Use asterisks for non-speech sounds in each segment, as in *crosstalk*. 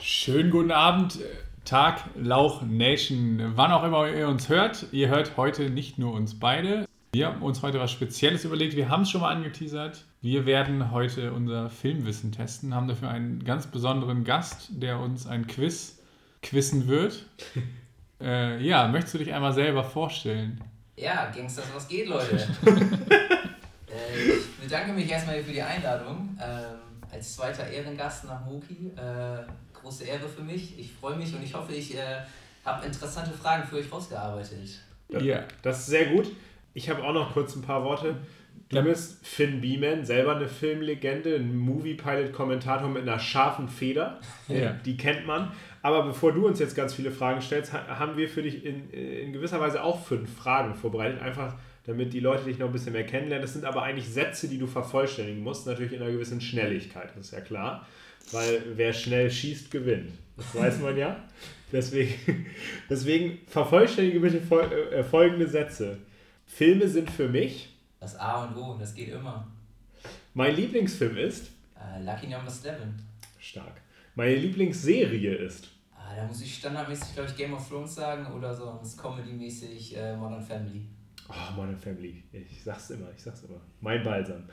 Schönen guten Abend, Tag Lauch Nation. Wann auch immer ihr uns hört, ihr hört heute nicht nur uns beide. Wir haben uns heute was Spezielles überlegt. Wir haben es schon mal angeteasert. Wir werden heute unser Filmwissen testen, haben dafür einen ganz besonderen Gast, der uns ein Quiz quizzen wird. *laughs* äh, ja, möchtest du dich einmal selber vorstellen? Ja, Gangsters, was geht, Leute? *laughs* äh, ich bedanke mich erstmal für die Einladung. Ähm, als zweiter Ehrengast nach Moki. Äh, große Ehre für mich. Ich freue mich und ich hoffe, ich äh, habe interessante Fragen für euch rausgearbeitet. Ja, das ist sehr gut. Ich habe auch noch kurz ein paar Worte. Du bist Finn Beeman, selber eine Filmlegende, ein Movie-Pilot-Kommentator mit einer scharfen Feder. Ja. Die kennt man. Aber bevor du uns jetzt ganz viele Fragen stellst, ha- haben wir für dich in, in gewisser Weise auch fünf Fragen vorbereitet. Einfach damit die Leute dich noch ein bisschen mehr kennenlernen. Das sind aber eigentlich Sätze, die du vervollständigen musst, natürlich in einer gewissen Schnelligkeit, das ist ja klar. Weil wer schnell schießt, gewinnt. Das weiß man ja. *laughs* Deswegen, deswegen vervollständige bitte äh, folgende Sätze. Filme sind für mich. Das A und O und das geht immer. Mein Lieblingsfilm ist. Äh, Lucky Number 7. Stark. Meine Lieblingsserie ist. Ah, da muss ich standardmäßig, glaube ich, Game of Thrones sagen oder sonst comedy-mäßig äh, Modern Family. Oh, Modern Family. Ich sag's immer, ich sag's immer. Mein Balsam.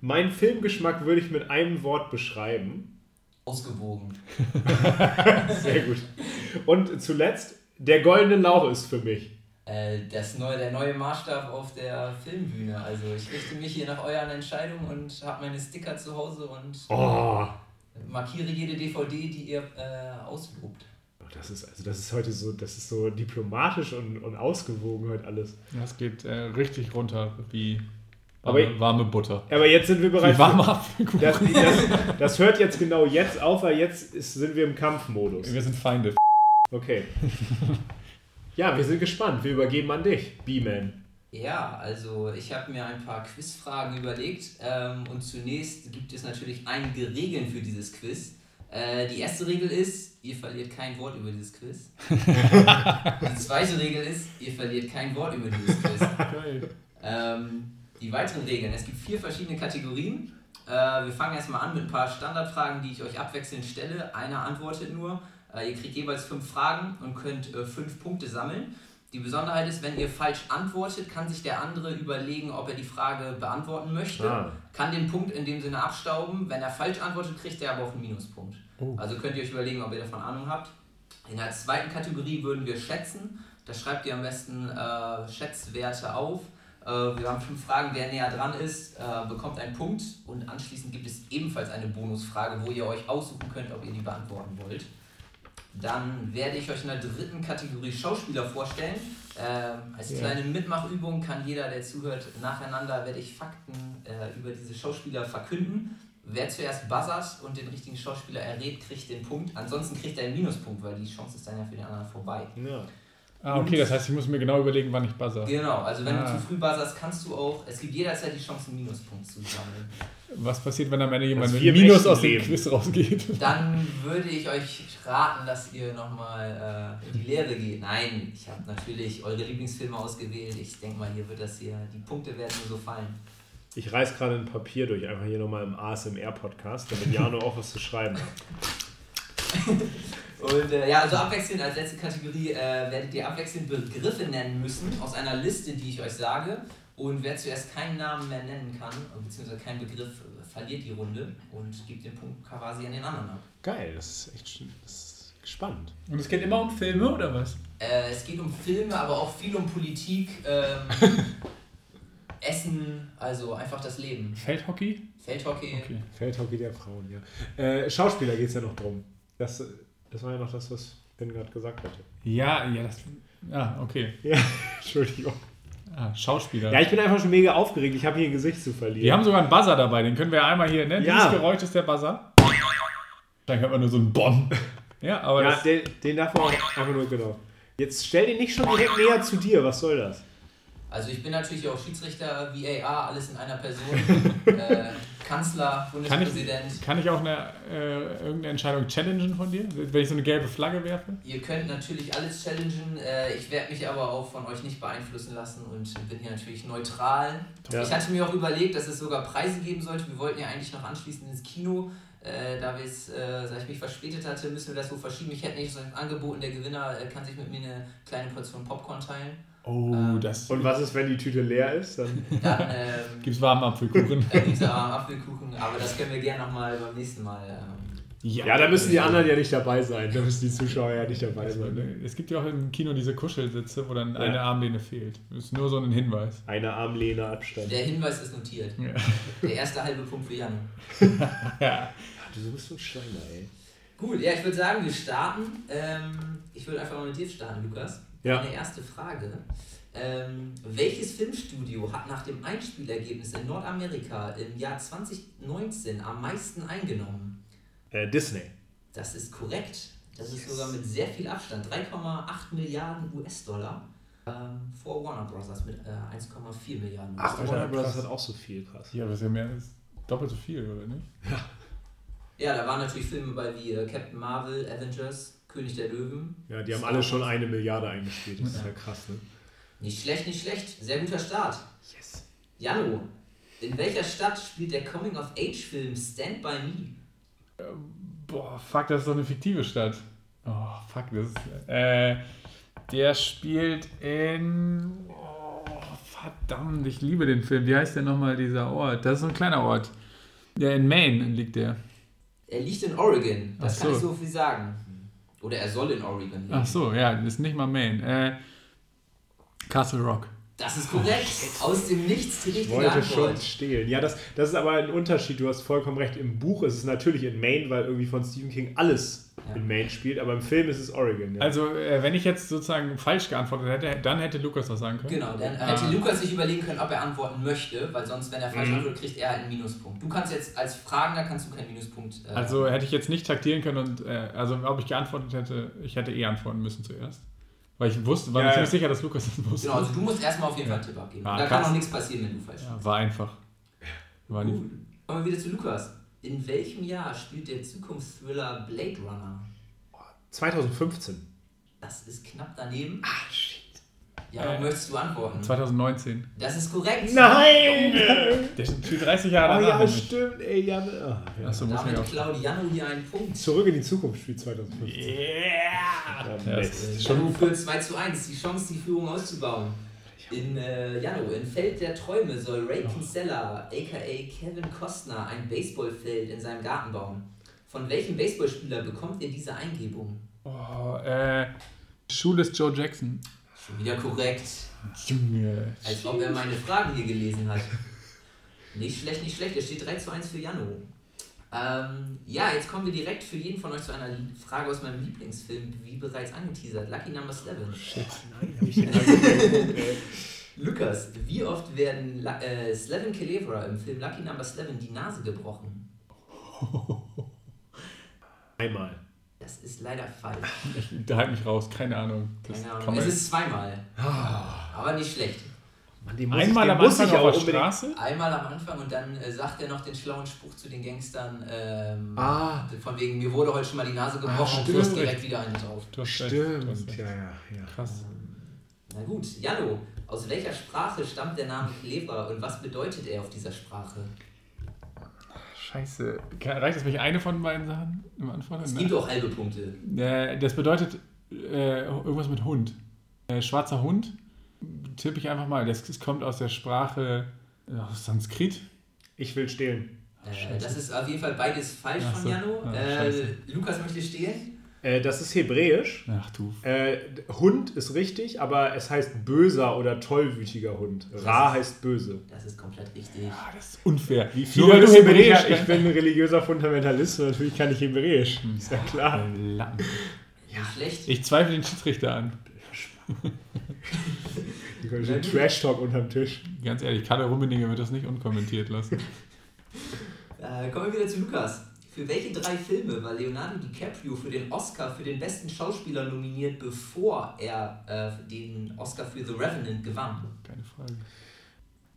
Mein Filmgeschmack würde ich mit einem Wort beschreiben. Ausgewogen. *laughs* Sehr gut. Und zuletzt, der goldene Lauch ist für mich. Äh, das neue, der neue Maßstab auf der Filmbühne. Also ich richte mich hier nach euren Entscheidungen und habe meine Sticker zu Hause und Oh. markiere jede DVD, die ihr äh, auslobt. Das ist, also das ist heute so, das ist so diplomatisch und, und ausgewogen heute alles. Das geht äh, richtig runter wie Aber- warme, warme Butter. Aber jetzt sind wir bereit. Wie warme Apfelkuchen. Das, das, das hört jetzt genau jetzt auf, weil jetzt ist, sind wir im Kampfmodus. Wir sind Feinde. Okay. *laughs* Ja, wir sind gespannt. Wir übergeben an dich, B-Man. Ja, also ich habe mir ein paar Quizfragen überlegt ähm, und zunächst gibt es natürlich einige Regeln für dieses Quiz. Äh, die erste Regel ist, ihr verliert kein Wort über dieses Quiz. *laughs* die zweite Regel ist, ihr verliert kein Wort über dieses Quiz. *laughs* Geil. Ähm, die weiteren Regeln. Es gibt vier verschiedene Kategorien. Äh, wir fangen erstmal an mit ein paar Standardfragen, die ich euch abwechselnd stelle. Einer antwortet nur. Ihr kriegt jeweils fünf Fragen und könnt äh, fünf Punkte sammeln. Die Besonderheit ist, wenn ihr falsch antwortet, kann sich der andere überlegen, ob er die Frage beantworten möchte. Ah. Kann den Punkt in dem Sinne abstauben. Wenn er falsch antwortet, kriegt er aber auch einen Minuspunkt. Also könnt ihr euch überlegen, ob ihr davon Ahnung habt. In der zweiten Kategorie würden wir schätzen. Da schreibt ihr am besten äh, Schätzwerte auf. Äh, wir haben fünf Fragen. Wer näher dran ist, äh, bekommt einen Punkt. Und anschließend gibt es ebenfalls eine Bonusfrage, wo ihr euch aussuchen könnt, ob ihr die beantworten wollt. Dann werde ich euch in der dritten Kategorie Schauspieler vorstellen. Ähm, als Ja. kleine Mitmachübung kann jeder, der zuhört, nacheinander werde ich Fakten äh, über diese Schauspieler verkünden. Wer zuerst buzzert und den richtigen Schauspieler errät, kriegt den Punkt. Ansonsten kriegt er einen Minuspunkt, weil die Chance ist dann ja für den anderen vorbei. Ja. Ah, okay, das heißt, ich muss mir genau überlegen, wann ich buzzer. Genau, also wenn Ah. du zu früh buzzerst, kannst du auch, es gibt jederzeit die Chance, einen Minuspunkt zu sammeln. Was passiert, wenn am Ende jemand mit Minus aus dem. Quiz rausgeht? *laughs* Dann würde ich euch raten, dass ihr nochmal äh, in die Lehre geht. Nein, ich habe natürlich eure Lieblingsfilme ausgewählt. Ich denke mal, hier wird das hier, die Punkte werden nur so fallen. Ich reiß gerade ein Papier durch, einfach hier nochmal im ASMR-Podcast, damit Jano auch was zu schreiben hat. *laughs* Und äh, ja, also abwechselnd als letzte Kategorie äh, werdet ihr abwechselnd Begriffe nennen müssen aus einer Liste, die ich euch sage. Und wer zuerst keinen Namen mehr nennen kann, beziehungsweise keinen Begriff, verliert die Runde und gibt den Punkt quasi an den anderen ab. Geil, das ist echt das ist spannend. Und es geht immer um Filme, oder was? Äh, es geht um Filme, aber auch viel um Politik, ähm, *laughs* Essen, also einfach das Leben. Feldhockey? Feldhockey. Okay. Feldhockey der Frauen, ja. Äh, Schauspieler geht es ja noch drum. Das, das war ja noch das, was Ben gerade gesagt hatte. Ja, ja, das. Ah, okay. *laughs* Ja, Entschuldigung. Ah, Schauspieler. Ja, ich bin einfach schon mega aufgeregt. Ich habe hier ein Gesicht zu verlieren. Wir haben sogar einen Buzzer dabei, den können wir ja einmal hier, ne? Ja. Dieses Geräusch ist der Buzzer. Dann hört man nur so einen Bonn. Ja, aber ja, das, den, den darf man auch einfach nur, genau. Jetzt stell den nicht schon direkt näher zu dir, was soll das? Also ich bin natürlich auch Schiedsrichter, VAR, alles in einer Person. *laughs* äh, Kanzler, Kann ich, Bundespräsident. kann ich auch eine, äh, irgendeine Entscheidung challengen von dir, wenn ich so eine gelbe Flagge werfe? Ihr könnt natürlich alles challengen. Äh, ich werde mich aber auch von euch nicht beeinflussen lassen und bin hier natürlich neutral. Ja. Ich hatte mir auch überlegt, dass es sogar Preise geben sollte. Wir wollten ja eigentlich noch anschließend ins Kino. Äh, da wir es, äh, seit ich mich verspätet hatte, müssen wir das wohl verschieben. Ich hätte nicht so angeboten, der Gewinner äh, kann sich mit mir eine kleine Portion Popcorn teilen. Oh, Ähm, das. Und was ist, wenn die Tüte leer ist? Dann *laughs* Dann ähm, Gibt's warmen Apfelkuchen? *laughs* äh, dieser Apfelkuchen, aber das können wir gerne nochmal beim nächsten Mal. Ähm, ja, da müssen die anderen ja nicht dabei sein. Da müssen die Zuschauer ja nicht dabei Also, sein. Es gibt ja auch im Kino diese Kuschelsitze, wo dann Ja. eine Armlehne fehlt. Das ist nur so ein Hinweis. Eine Armlehne Abstand. der Hinweis ist notiert. Ja. Der erste halbe Punkt für Jan. *laughs* Ja. Du bist so ein Schweiner, ey. Gut, ja, ich würde sagen, wir starten. Ähm, ich würde einfach mal mit dir starten, Lukas. Ja. Meine erste Frage. Ähm, welches Filmstudio hat nach dem Einspielergebnis in Nordamerika im Jahr 2019 am meisten eingenommen? Äh, Disney. Das ist korrekt. Das ist sogar mit sehr viel Abstand. 3,8 Milliarden US-Dollar ähm, vor Warner Bros. mit äh, 1,4 Milliarden Ach, US-Dollar. Warner Bros. hat auch so viel, krass. Ja, ist ja mehr als doppelt so viel, oder nicht? Ja, da waren natürlich Filme bei wie äh, Captain Marvel, Avengers, König der Löwen. Ja, die haben alle schon eine Milliarde eingespielt. Das ist ja krass, ne? Nicht schlecht, nicht schlecht. Sehr guter Start. Yes. Jano, in welcher Stadt spielt der Coming-of-Age-Film Stand By Me? Boah, fuck, das ist doch eine fiktive Stadt. Oh, fuck, das ist. Äh, der spielt in. Oh, verdammt, ich liebe den Film. Wie heißt der nochmal, dieser Ort? Das ist so ein kleiner Ort. Ja, in Maine liegt der. Er liegt in Oregon, das Ach kann so. ich so viel sagen. Oder er soll in Oregon liegen. Ach so, ja, das ist nicht mal Maine. Äh, Castle Rock. Das ist korrekt. Aus dem Nichts die Ich richtige wollte schon stehlen. Ja, das, das ist aber ein Unterschied. Du hast vollkommen recht. Im Buch ist es natürlich in Maine, weil irgendwie von Stephen King alles Ja. in Maine spielt, aber im Film ist es Oregon. Ja. Also, äh, wenn ich jetzt sozusagen falsch geantwortet hätte, dann hätte Lukas was sagen können. Genau, dann Ah. hätte Lukas sich überlegen können, ob er antworten möchte, weil sonst, wenn er falsch Mhm. antwortet, kriegt er halt einen Minuspunkt. Du kannst jetzt als Fragender kannst du keinen Minuspunkt. Äh, Also hätte ich jetzt nicht taktieren können und äh, also ob ich geantwortet hätte, ich hätte eh antworten müssen zuerst. Weil ich wusste, war Ja, mir ja. ziemlich sicher, dass Lukas das wusste. genau, also du musst erstmal auf jeden Fall einen Tipp abgeben. Ah, da kann auch nichts passieren, wenn du falsch ja, war einfach. War Gut. Kommen wir wieder zu Lukas. In welchem Jahr spielt der Zukunftsthriller Blade Runner? 2015. Das ist knapp daneben. Ah, shit. Ja, Äh, möchtest du antworten? 2019. Das ist korrekt. Nein! Der spielt 30 Jahre Oh danach. ja, nämlich. stimmt, ey, ja. ah, ja. Achso, muss ich Damit auch. klaut Janu hier einen Punkt. Zurück in die Zukunft spielt 2015. Yeah! Ja, das ist schon führt 2 zu 1, die Chance, die Führung auszubauen. In äh, Janu, in Feld der Träume soll Ray Kinsella, aka Kevin Costner, ein Baseballfeld in seinem Garten bauen. Von welchem Baseballspieler bekommt er diese Eingebung? Oh, äh, Schule ist Joe Jackson. Schon wieder korrekt. Junge. Als ob er meine Fragen hier gelesen hat. Nicht schlecht, nicht schlecht. Es steht 3 zu 1 für Jano. Ähm, ja, jetzt kommen wir direkt für jeden von euch zu einer Frage aus meinem Lieblingsfilm, wie bereits angeteasert. Lucky Number 11. Nein, hab ich den angeguckt, ey. Lukas, wie oft werden La äh, Slevin Kelevra im Film Lucky Number 11 die Nase gebrochen? *laughs* Einmal. Das ist leider falsch. Ich, da halt mich raus, keine Ahnung. Das Keine Ahnung. man- Es ist zweimal. Aber nicht schlecht. Muss Einmal ich, am Anfang ich auf der. Straße? Einmal am Anfang und dann äh, sagt er noch den schlauen Spruch zu den Gangstern. Ähm, Ah. Von wegen, mir wurde heute schon mal die Nase gebrochen und du direkt wieder eine drauf. Stimmt, ja, ja, ja. Krass. Na gut, Jano, aus welcher Sprache stammt der Name Clever und was bedeutet er auf dieser Sprache? Scheiße. Reicht es, wenn ich eine von beiden Sachen im Anfang? Es gibt auch halbe Punkte. Äh, das bedeutet äh, irgendwas mit Hund. Äh, schwarzer Hund. Tippe ich einfach mal. Das, das kommt aus der Sprache äh, aus Sanskrit. Ich will stehlen. Äh, das ist auf jeden Fall beides falsch Ach von so. Jano. Ah, äh. Lukas möchte stehlen. Äh, das ist hebräisch. Ach du. Äh, Hund ist richtig, aber es heißt böser oder tollwütiger Hund. Ra heißt böse. Das ist komplett richtig. Ah, das ist unfair. Wie weil du Hebräisch ja, ich bin ein religiöser Fundamentalist und natürlich kann ich Hebräisch. Ist ja klar. Nicht schlecht. Ich zweifle den Schiedsrichter an. *laughs* Die können schon Trash-Talk unterm Tisch. Ganz ehrlich, Kalle Rummeninger wird das nicht unkommentiert lassen. Äh, kommen wir wieder zu Lukas. Für welche drei Filme war Leonardo DiCaprio für den Oscar für den besten Schauspieler nominiert, bevor er äh, den Oscar für The Revenant gewann? Keine Frage.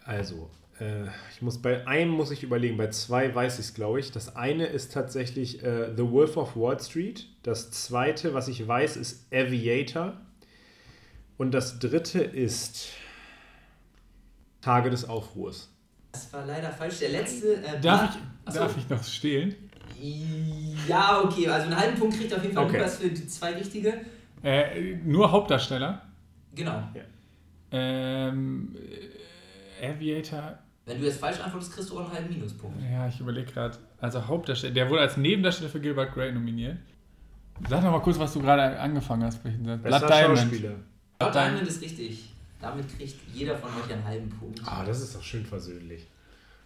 Also, äh, ich muss bei einem muss ich überlegen, bei zwei weiß ich es, glaube ich. Das eine ist tatsächlich äh, The Wolf of Wall Street. Das zweite, was ich weiß, ist Aviator. Und das dritte ist Tage des Aufruhrs. Das war leider falsch. Der letzte. Äh, Darf, ich, darf ich noch stehlen? Ja, okay. Also einen halben Punkt kriegt auf jeden Fall Okay. Lukas für die zwei richtige. Äh, nur Hauptdarsteller. Genau. Ähm, äh, Aviator, Wenn du jetzt falsch antwortest, kriegst du auch einen halben Minuspunkt. ja, ich überlege gerade. Also Hauptdarsteller, der wurde als Nebendarsteller für Gilbert Grey nominiert. Sag noch mal kurz, was du gerade angefangen hast. welchen Satz. Blood Diamond. Schauspieler. Blood Diamond ist richtig. Damit kriegt jeder von euch einen halben Punkt. Ah, das ist doch schön versöhnlich.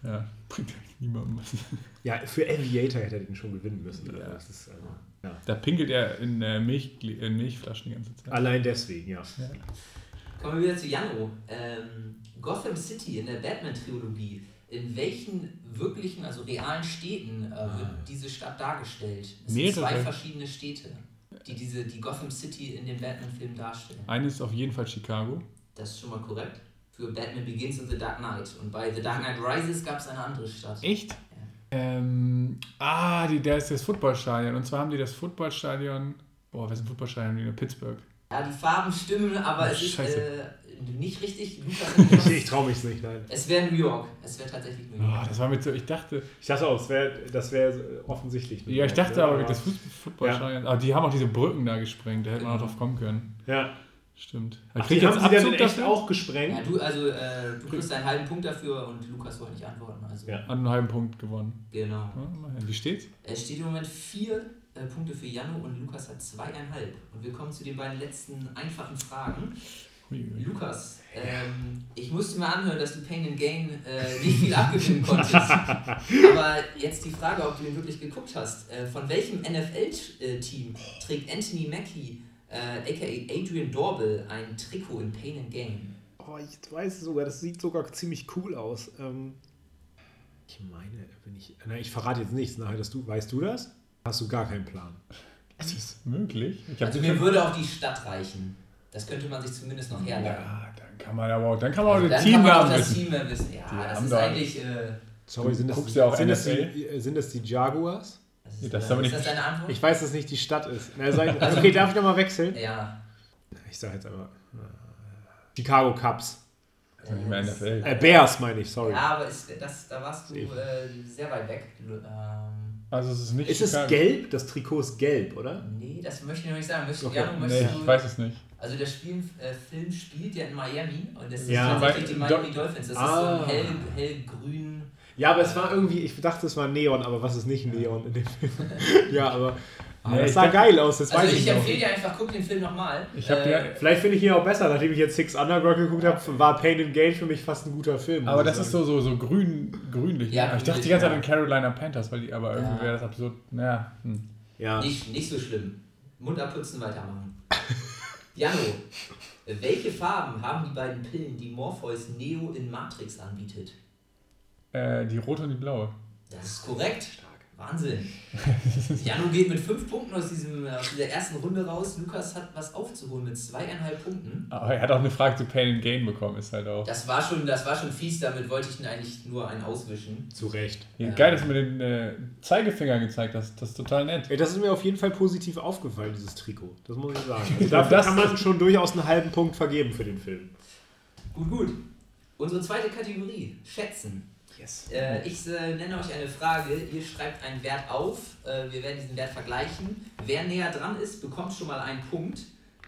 Ja, *laughs* bringt niemandem was. Ja, für Aviator hätte er den schon gewinnen müssen. Ja. Also, das ist, also, ja. Da pinkelt er in, äh, Milch, in Milchflaschen die ganze Zeit. Allein deswegen, ja. Kommen wir wieder zu Jano. Ähm, Gotham City in der Batman-Trilogie. In welchen wirklichen, also realen Städten äh, wird diese Stadt dargestellt? Es sind Mehrere. zwei verschiedene Städte, die diese, die Gotham City in den Batman-Filmen darstellen. Eine ist auf jeden Fall Chicago. Das ist schon mal korrekt. Für Batman Begins und The Dark Knight. Und bei The Dark Knight Rises gab es eine andere Stadt. Echt? Ähm, ah, die, da ist das Footballstadion. Und zwar haben die das Footballstadion. Boah, was ist ein Footballstadion? In Pittsburgh. Ja, die Farben stimmen, aber es ist Scheiße. äh, nicht richtig. Lukas, *laughs* Ich, ich traue mich nicht, nein. es wäre New York. Es wäre tatsächlich New York. Oh, das war mit so, ich dachte, Ich dachte auch, es wär, das wäre offensichtlich. ja, ich dachte aber, das Fuß- Footballstadion. Aber die haben auch diese Brücken da gesprengt, da hätte man auch drauf kommen können. Ja. Stimmt. Ach, Krieg die haben sie dann in echt dafür? auch gesprengt? Ja, du, also, äh, du kriegst einen halben Punkt dafür und Lukas wollte nicht antworten. Also, Ja. An einem halben Punkt gewonnen. genau. Ja. Wie steht's? Es steht im Moment vier äh, Punkte für Jano und Lukas hat zweieinhalb. Und wir kommen zu den beiden letzten einfachen Fragen. Uiui. Lukas, ähm, ich musste mir anhören, dass du Pain and Gain äh, nicht viel abgewinnen *laughs* konntest. Aber jetzt die Frage, ob du ihn wirklich geguckt hast. Äh, von welchem NFL-Team trägt Anthony Mackie, äh, aka Adrian Dorbel, ein Trikot in Pain and Gain? Oh, ich weiß sogar, das sieht sogar ziemlich cool aus. Ähm, ich meine, wenn ich. Na, ich verrate jetzt nichts. Nachher, dass du, weißt du das? Hast du gar keinen Plan. Ist das möglich? Also mir würde auch die Stadt reichen. Das könnte man sich zumindest noch herleiten. Ja, dann kann man aber auch, dann kann man auch Also den dann kann man auch Teamnamen das wissen. Team mehr wissen. Ja, Die das ist da- eigentlich. Äh, Sorry, sind das, guckst ja auch sind, das die, sind das die Jaguars? Ist, das ist aber ist nicht- das deine Antwort? Ich weiß, dass nicht die Stadt ist. Na, sein, *laughs* okay, darf ich nochmal wechseln? ja. Ich sage jetzt einmal. äh, Chicago Cubs. Ist nicht mehr NFL. Äh, Bears meine ich, sorry. Ja, aber ist, das, da warst du äh, sehr weit weg. Ähm, Also es ist nicht Ist es Chicago. gelb? Das Trikot ist gelb, oder? nee, das möchte ich noch nicht sagen. Möchtest, Okay. Janu, Nee, ich weiß es nicht. Also der Spiel, äh, Film spielt ja in Miami und das ist Ja, tatsächlich die Miami Dolphins. Das ist so Ah. ein hell, hellgrün. Ja, aber es war irgendwie, ich dachte, es war Neon, aber was ist nicht Neon in dem Film? *laughs* ja, aber ah, Nee, das ich sah geil aus, das Also weiß ich ich noch. empfehle dir einfach, guck den Film nochmal. Ich habe äh, Vielleicht finde ich ihn auch besser, nachdem ich jetzt Six Underground geguckt habe, war Pain and Gain für mich fast ein guter Film. aber ich das ist so, so, so grün, grünlich. Ja, ne? ich dachte die ganze Zeit ja. an Carolina Panthers, weil die, aber irgendwie Ja. wäre das absurd. Naja, hm. Ja. Nicht, nicht so schlimm. Mund abputzen, weitermachen. *laughs* Jano, welche Farben haben die beiden Pillen, die Morpheus Neo in Matrix anbietet? Äh, die rote und die blaue. Das ist korrekt. Wahnsinn. *laughs* Janu geht mit fünf Punkten aus, diesem, aus dieser ersten Runde raus. Lukas hat was aufzuholen mit zweieinhalb Punkten. Aber er hat auch eine Frage zu Pain and Gain bekommen, ist halt auch. Das war schon, das war schon fies, damit wollte ich ihn eigentlich nur einen auswischen. Zu Recht. Ja, Ja. Geil, dass du mir den äh, Zeigefinger gezeigt hast. Das ist total nett. Ey, das ist mir auf jeden Fall positiv aufgefallen, dieses Trikot. Das muss ich sagen. *laughs* Also dafür Das- kann man schon durchaus einen halben Punkt vergeben für den Film. Gut, gut. Unsere zweite Kategorie, Schätzen. Yes. Äh, ich äh, nenne euch eine Frage, ihr schreibt einen Wert auf, äh, wir werden diesen Wert vergleichen. Wer näher dran ist, bekommt schon mal einen Punkt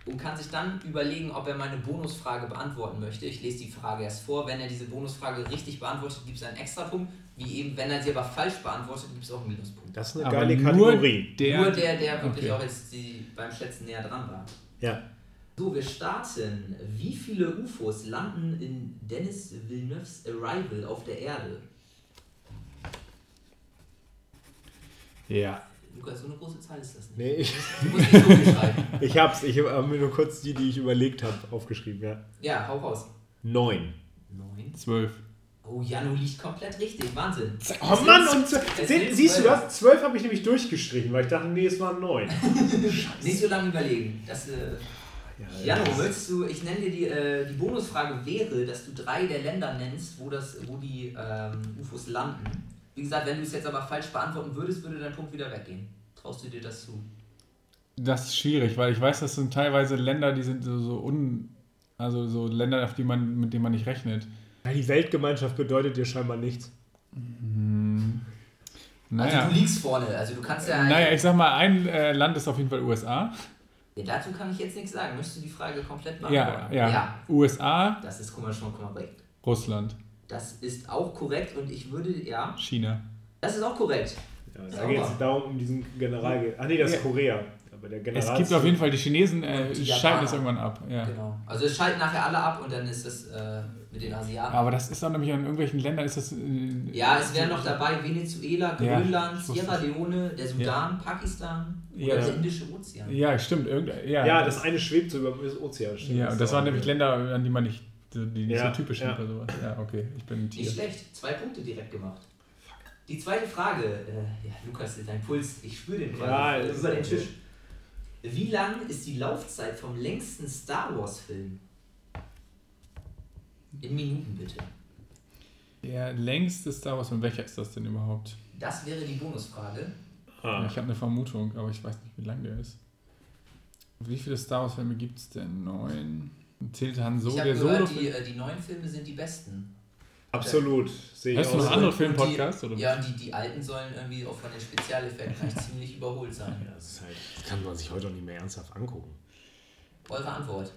und kann sich dann überlegen, ob er meine Bonusfrage beantworten möchte. Ich lese die Frage erst vor. Wenn er diese Bonusfrage richtig beantwortet, gibt es einen Extrapunkt. Wie eben, wenn er sie aber falsch beantwortet, gibt es auch einen Minuspunkt. Das ist eine Aber geile nur Kategorie. Der, Nur der, der wirklich Okay. auch jetzt die, beim Schätzen näher dran war. Ja. So, wir starten. Wie viele UFOs landen in Dennis Villeneuves Arrival auf der Erde? Ja. Lukas, so eine große Zahl ist das nicht. Nee, ich, Du musst nicht so schreiben. *laughs* ich hab's. Ich habe mir nur kurz die, die ich überlegt habe, aufgeschrieben. Ja. Ja, hau raus. Neun. Neun. Zwölf. Oh, Janu liegt komplett richtig. Wahnsinn. Oh Mann, und se- siehst du zwölf. das? Zwölf habe ich nämlich durchgestrichen, weil ich dachte, nee, es waren neun. *laughs* Nicht so lange überlegen. Das, äh, Jano, möchtest du, ich nenne dir die, äh, die Bonusfrage wäre, dass du drei der Länder nennst, wo, das, wo die ähm, UFOs landen. Wie gesagt, wenn du es jetzt aber falsch beantworten würdest, würde dein Punkt wieder weggehen. Traust du dir das zu? Das ist schwierig, weil ich weiß, das sind teilweise Länder, die sind so, so un. Also so Länder, auf die man, mit denen man nicht rechnet. Ja, die Weltgemeinschaft bedeutet dir scheinbar nichts. Naja. Also du liegst vorne, also du kannst ja... Naja, ich sag mal, ein äh, Land ist auf jeden Fall USA. Ja, dazu kann ich jetzt nichts sagen. Möchtest du die Frage komplett Ja, beantworten? ja. USA, Das ist guck mal, schon korrekt. Russland, Das ist auch korrekt und ich würde, ja, China. das ist auch korrekt. Ja, da geht es darum, um diesen General. Ach nee, das ist Ja. Korea. Aber der General Es gibt auf jeden Fall die Chinesen, äh, die schalten es irgendwann ab. Ja. Genau. Also es schalten nachher alle ab und dann ist es äh, mit den Asiaten. Aber das ist auch nämlich in irgendwelchen Ländern ist das. Äh, Ja, es wären noch dabei Venezuela, Ja, Grönland, wusste Sierra Leone, der Sudan, Pakistan Ja. oder der Indische Ozean. Ja, stimmt. Irgend, ja, Ja, das eine schwebt so über dem Ozean. Stimmt, ja, und das waren nämlich Länder, an die man nicht, die nicht Ja, so typisch sind ja. oder sowas. Ja, okay, ich bin ein Tier. Nicht schlecht. Zwei Punkte direkt gemacht. Die zweite Frage, äh, ja, Lukas, dein Puls, ich spüre den quasi Ja, über den. Tisch. Wie lang ist die Laufzeit vom längsten Star Wars-Film? In Minuten bitte. Der längste Star Wars, und welcher ist das denn überhaupt? Das wäre die Bonusfrage. Ah. Ich habe eine Vermutung, aber ich weiß nicht, wie lang der ist. Wie viele Star Wars-Filme gibt es denn? Neun. Zählt Han ich Solo, habe der gehört, Solo? die, äh, die neuen Filme sind die besten. Absolut. Sehe ich Hörst du noch andere Filmpodcasts? Ja, und die, die alten sollen irgendwie auch von den Spezialeffekten *laughs* eigentlich ziemlich überholt sein. Ja, das, ist halt, das kann man sich heute auch nicht mehr ernsthaft angucken. Eure Antwort.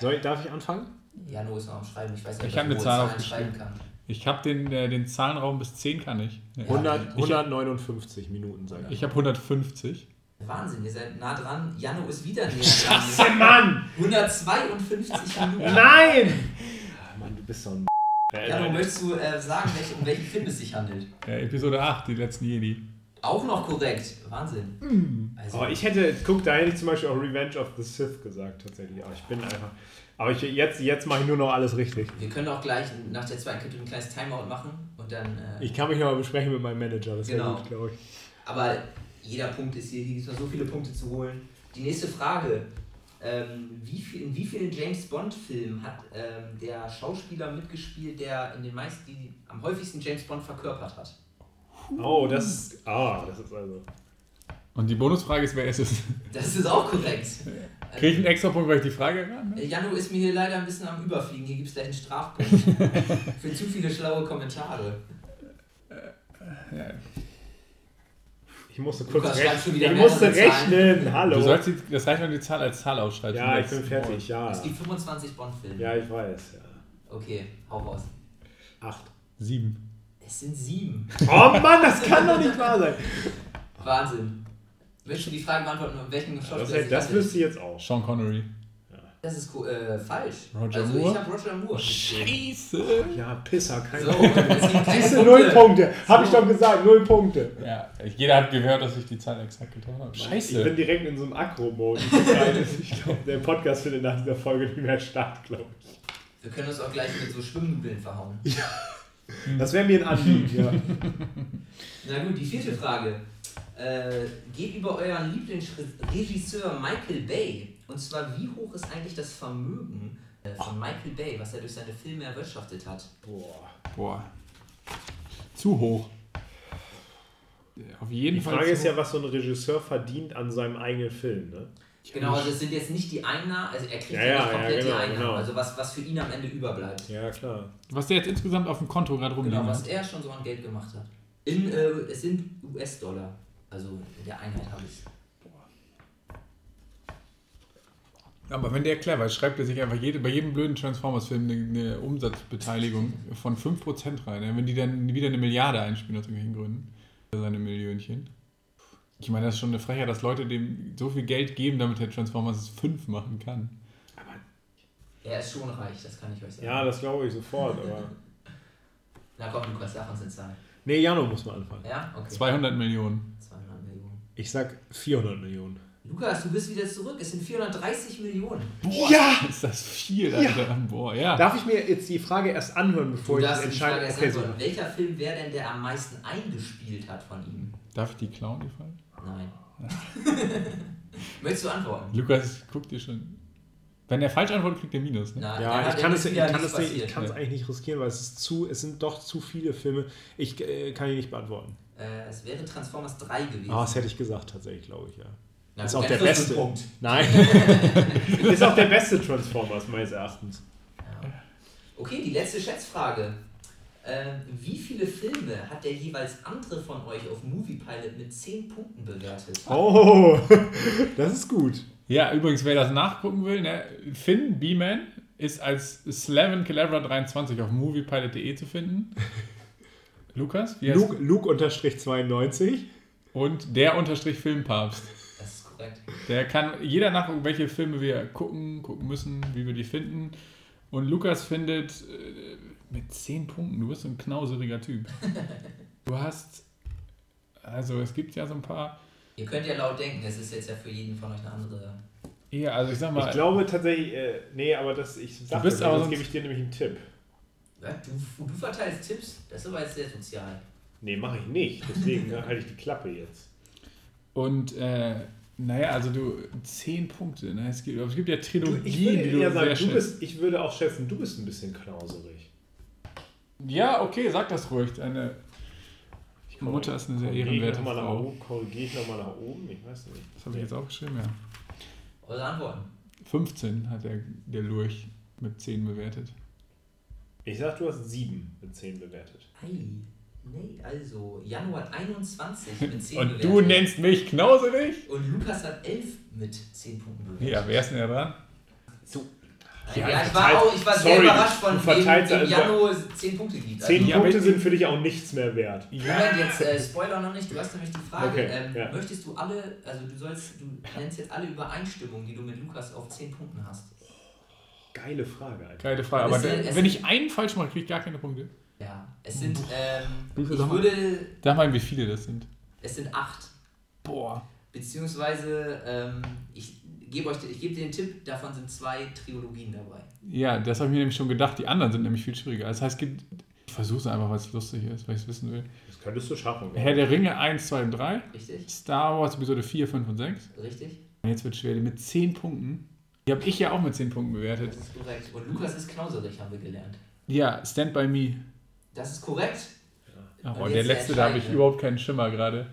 Soll ich, darf ich anfangen? Jano ist noch am Schreiben. Ich weiß nicht, Ich ob er hab eine Zahl Zahlen aufgeschrieben. schreiben kann. Ich habe den, äh, den Zahlenraum bis 10 kann ich. Ja. 100, ich- 159 Minuten, sage ich. Ich habe 150. Wahnsinn, ihr seid nah dran. Jano ist wieder *laughs* näher dran. Mann! 152 Minuten. Nein! Ah, Mann, du bist so ein. Jano, möchtest du äh, sagen, welche, um welchen Film es sich handelt? Äh, Episode 8, die letzten Jedi. Auch noch korrekt. Wahnsinn. Also, Oh, ich hätte, guck, da hätte ich zum Beispiel auch Revenge of the Sith gesagt, tatsächlich. Aber ich bin einfach. Aber ich, jetzt, jetzt mache ich nur noch alles richtig. wir können auch gleich nach der zweiten Kategorie ein kleines Timeout machen und dann. Äh, Ich kann mich noch mal besprechen mit meinem Manager, das wäre Genau. gut, glaube ich. Aber jeder Punkt ist hier, hier gibt es noch so viele Punkte zu holen. Die nächste Frage. Ähm, wie viel, in wie vielen James Bond-Filmen hat ähm, der Schauspieler mitgespielt, der in den meisten, die am häufigsten James Bond verkörpert hat? Oh, das. Ah, das ist also. Und die Bonusfrage ist, wer ist es? Das ist auch korrekt. Kriege ich einen extra Punkt, weil ich die Frage Äh, Janu ist mir hier leider ein bisschen am Überfliegen. Hier gibt es gleich einen Strafpunkt. *laughs* Für zu viele schlaue Kommentare. Ja. Ich musste kurz Lukas rechnen. Ich musste Zahlen. rechnen. Hallo. Du sollst die, das reicht, wenn du die Zahl als Zahl aufschreibst. ja, ich bin fertig, ja. Es gibt 25 Bond-Filme. Ja, ich weiß. Ja. Okay, hau raus. Acht. Sieben. Es sind sieben. Oh Mann, das kann doch nicht wahr sein. Wahnsinn. Willst du die Frage beantworten, um welchen Schauspieler Das, sich das wüsste ich jetzt auch. Sean Connery. Das ist äh, falsch. Roger also Moore? ich habe Roger Moore. Scheiße. Ja, Pisser, kein So, keine Siehste, Punkte. null Punkte. Hab ich So. doch gesagt, null Punkte. Ja, jeder hat gehört, dass ich die Zahl exakt getroffen habe. Ich bin Scheiße. direkt in so einem Akro-Mode. Ich glaube, der Podcast findet nach dieser Folge nicht mehr statt, glaube ich. Wir können uns auch gleich mit so Schwimmnudeln verhauen. Das wäre mir ein Anliegen, *laughs* ja. Na gut, die vierte Frage. Äh, geht über euren Lieblingsregisseur Michael Bay. Und zwar, wie hoch ist eigentlich das Vermögen äh, von Michael Bay, was er durch seine Filme erwirtschaftet hat? Boah. Boah. Zu hoch. Auf jeden Die Fall. Frage zu ist ja, was so ein Regisseur verdient an seinem eigenen Film, ne? Genau, also es sind jetzt nicht die Einnahmen, also er kriegt Ja, ja, nicht komplett ja, genau, die Einnahmen, genau. also was, was für ihn am Ende überbleibt. Ja, klar. Was der jetzt insgesamt auf dem Konto gerade rumliegen Genau, was hat. er schon so an Geld gemacht hat. In, äh, es sind US-Dollar. Also in der Einheit habe ich Aber wenn der clever ist, schreibt er sich einfach jede, bei jedem blöden Transformers-Film eine, eine Umsatzbeteiligung von 5% rein. Wenn die dann wieder eine Milliarde einspielen aus irgendwelchen Gründen, seine Millionchen. Ich meine, das ist schon eine Frechheit, dass Leute dem so viel Geld geben, damit der Transformers 5 machen kann. Er ist schon reich, das kann ich euch sagen. Ja, das glaube ich sofort, aber. *laughs* Na komm, Lukas, sag uns eine Zahl. Nee, Jano muss mal anfangen. Ja? Okay. 200 Millionen. 200 Millionen. Ich sag 400 Millionen. Lukas, du bist wieder zurück. Es sind 430 Millionen. Boah, Ja! ist das viel, Alter. Boah, ja. Darf ich mir jetzt die Frage erst anhören, bevor Du ich darfst die entscheide? Frage erst Okay, so. antworten. Welcher Film wäre denn der am meisten eingespielt hat von ihm? Darf ich die klauen, die Frage? Nein. *laughs* Möchtest du antworten? Lukas, guck dir schon. Wenn er falsch antwortet, kriegt er Minus. Ne? Na, Ja, ich kann es, ich kann es, ich kann es eigentlich nicht riskieren, weil es ist zu, es sind doch zu viele Filme. Ich äh, kann ihn nicht beantworten. Äh, es wäre Transformers 3 gewesen. Ah, das hätte ich gesagt tatsächlich, glaube ich, ja. Na ist auch der beste. Punkt. Nein. *laughs* ist auch der beste Transformers meines Erachtens. Okay, die letzte Schätzfrage. Ähm, wie viele Filme hat der jeweils andere von euch auf Moviepilot mit 10 Punkten bewertet? Oh, *laughs* das ist gut. Ja, übrigens, wer das nachgucken will, ne, Finn B-Man ist als Slaven Calabra 23 auf moviepilot.de zu finden. *laughs* Lukas, wie heißt Luke, Luke unterstrich 92. Und der Unterstrich Filmpapst. Das ist korrekt. Der kann jeder nachgucken, welche Filme wir gucken, gucken müssen, wie wir die finden. Und Lukas findet äh, mit 10 Punkten, du bist so ein knauseriger Typ. *laughs* Du hast, also es gibt ja so ein paar, Ihr könnt ja laut denken, es ist jetzt ja für jeden von euch eine andere. ja, also ich sag mal, Ich glaube tatsächlich, äh, nee, aber das, ich sag bist das, aber sonst gebe ich dir nämlich einen Tipp. Ja, du, du verteilst Tipps, das ist aber jetzt sehr sozial. Nee, mache ich nicht. Deswegen ne, halte ich die Klappe jetzt. und äh, naja, also du, 10 Punkte, ne? es, gibt, es gibt ja Du, Trilogien, ich würde die du sagen, sehr du schätzt. bist, ich würde auch schätzen, du bist ein bisschen knauserig. Ja, okay, sag das ruhig. Deine Mutter ist eine sehr ehrenwerte mal nach Frau. oben, Korrigiere ich nochmal nach oben? Ich weiß nicht. Das habe ich jetzt aufgeschrieben, ja. Eure Antworten. 15 hat der, der Lurch mit 10 bewertet. Ich sag, du hast 7 mit 10 bewertet. Ei, nee, also Januar 21 *laughs* mit 10 Und bewertet. du nennst mich knauserig? Und Lukas hat 11 mit 10 Punkten bewertet. Ja, wer ist denn da dran? So. Ja, Ja, ich war, auch, ich war sehr sorry, überrascht du von wem, verteilst wem also- Jano 10 Punkte gibt. 10 Ja, aber Punkte sind für dich auch nichts mehr wert. Moment, jetzt äh, Spoiler noch nicht. Du hast nämlich die Frage, Okay, ähm, ja. möchtest du alle, also du sollst, du nennst jetzt alle Übereinstimmungen, die du mit Lukas auf 10 Punkten hast. Geile Frage, Alter. Geile Frage. Aber der, es wenn ich einen falsch mache, kriege ich gar keine Punkte. Ja, es sind, ähm, ich sag mal? würde, Sag mal, wie viele das sind. es sind 8. Boah. Beziehungsweise, ähm, ich gebe euch, ich gebe dir den Tipp, davon sind zwei Trilogien dabei. Ja, das habe ich mir nämlich schon gedacht. Die anderen sind nämlich viel schwieriger. Das heißt, es gibt, ich versuche es einfach, weil es lustig ist, weil ich es wissen will. Das könntest du schaffen. Herr der Ringe 1, 2 und 3. Richtig? Star Wars Episode 4, 5 und 6. Richtig? Und jetzt wird schwer. Mit 10 Punkten. Die habe ich ja auch mit 10 Punkten bewertet. Das ist korrekt. Und Lukas ist knauserig, haben wir gelernt. Ja, Stand By Me. Das ist korrekt. Oh, Und und jetzt der letzte, da habe ich überhaupt keinen Schimmer gerade.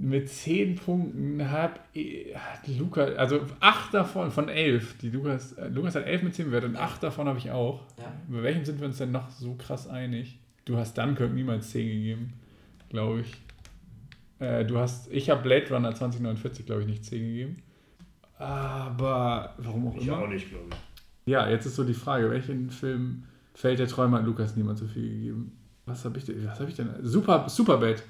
Mit 10 Punkten hat, hat Lukas, also 8 davon von 11. Die Lukas, äh, Lukas hat 11 mit 10 bewertet und 8 davon habe ich auch. Ja. Bei welchem sind wir uns denn noch so krass einig? Du hast Dunkirk niemals 10 gegeben, glaube ich. Äh, du hast, ich habe Blade Runner 2049, glaube ich, nicht 10 gegeben. Aber warum auch Ich immer. auch nicht, glaube ich. Ja, jetzt ist so die Frage, welchen Film Feld der Träume hat Lukas niemand so viel gegeben? Was habe ich denn? Was habe ich denn? Super, Superbad.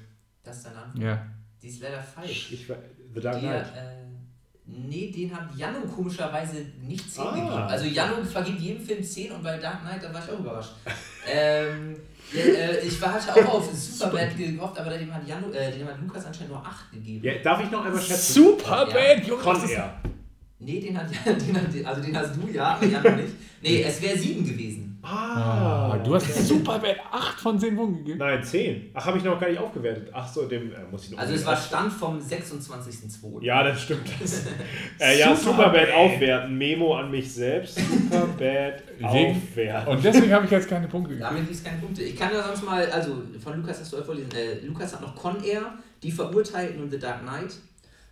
Das ist deine Antwort. Ja. Die ist leider falsch. Ich The Dark Der, Knight. äh, nee, den hat Jano komischerweise nicht 10 Ah. gegeben. Also Jano vergibt jedem Film 10 und bei Dark Knight, da war ich auch überrascht. *laughs* ähm, ja, äh, ich war, hatte auch auf *laughs* Superbad gehofft, aber dem hat, Jano, äh, dem hat Lukas anscheinend nur 8 gegeben. Ja, darf ich noch einmal schätzen? Superbad, Junge. Con das ist- Air. Nee, den hat, *laughs* den hat, also den hast du ja, aber Jano nicht. Nee, es wäre 7 gewesen. Ah, du hast Superbad 8 von 10 Punkten gegeben. Nein, 10. Ach, habe ich noch gar nicht aufgewertet. Ach so, dem äh, muss ich noch Also es war Stand vom 26.02. Ja, das stimmt. *laughs* Das. äh, ja, Superbad. Superbad aufwerten. Memo an mich selbst. Superbad *laughs* aufwerten. Und deswegen habe ich jetzt keine Punkte gegeben. Damit gibt es keine Punkte. Ich kann ja sonst mal, also von Lukas hast du ja vorlesen. Äh, Lukas hat noch Con Air, Die Verurteilten und The Dark Knight.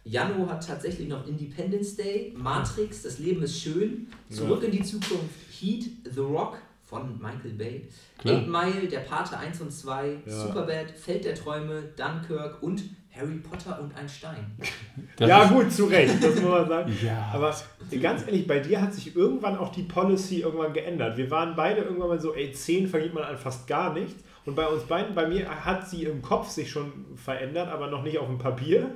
Jano hat tatsächlich noch Independence Day, Matrix, Das Leben ist schön, Zurück in die Zukunft, Heat, The Rock von Michael Bay, Klar. Eight Mile, Der Pate 1 und 2, Ja. Superbad, Feld der Träume, Dunkirk und Harry Potter und ein Stein. *laughs* Das ja, gut, zu Recht, das muss man sagen. Ja. Aber ganz ehrlich, bei dir hat sich irgendwann auch die Policy irgendwann geändert. Wir waren beide irgendwann mal so, ey, 10 vergibt man an fast gar nichts. Und bei uns beiden, bei mir hat sie im Kopf sich schon verändert, aber noch nicht auf dem Papier.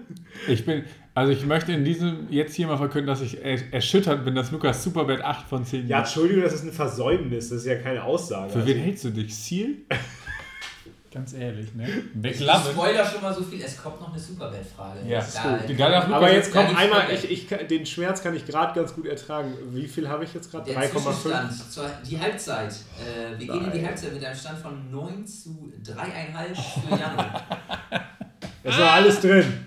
Ich bin, also ich möchte in diesem jetzt hier mal verkünden, dass ich er- erschüttert bin, dass Lukas Superbad 8 von 10 Ja. Entschuldigung, das ist ein Versäumnis, das ist ja keine Aussage. Für wen hältst du dich? Seal? *laughs* Ganz ehrlich, ne? Ich McLovin. spoiler schon mal so viel, es kommt noch eine Superbad-Frage. Ja, ist gut. Lukas- aber jetzt kommt einmal, ich, ich, den Schmerz kann ich gerade ganz gut ertragen. Wie viel habe ich jetzt gerade? Der 3,5? Zwischenstand, zur- die Halbzeit. Äh, wir gehen in die Nein. Halbzeit mit einem Stand von 9 zu 3,5 für Jano. *laughs* Es war alles drin.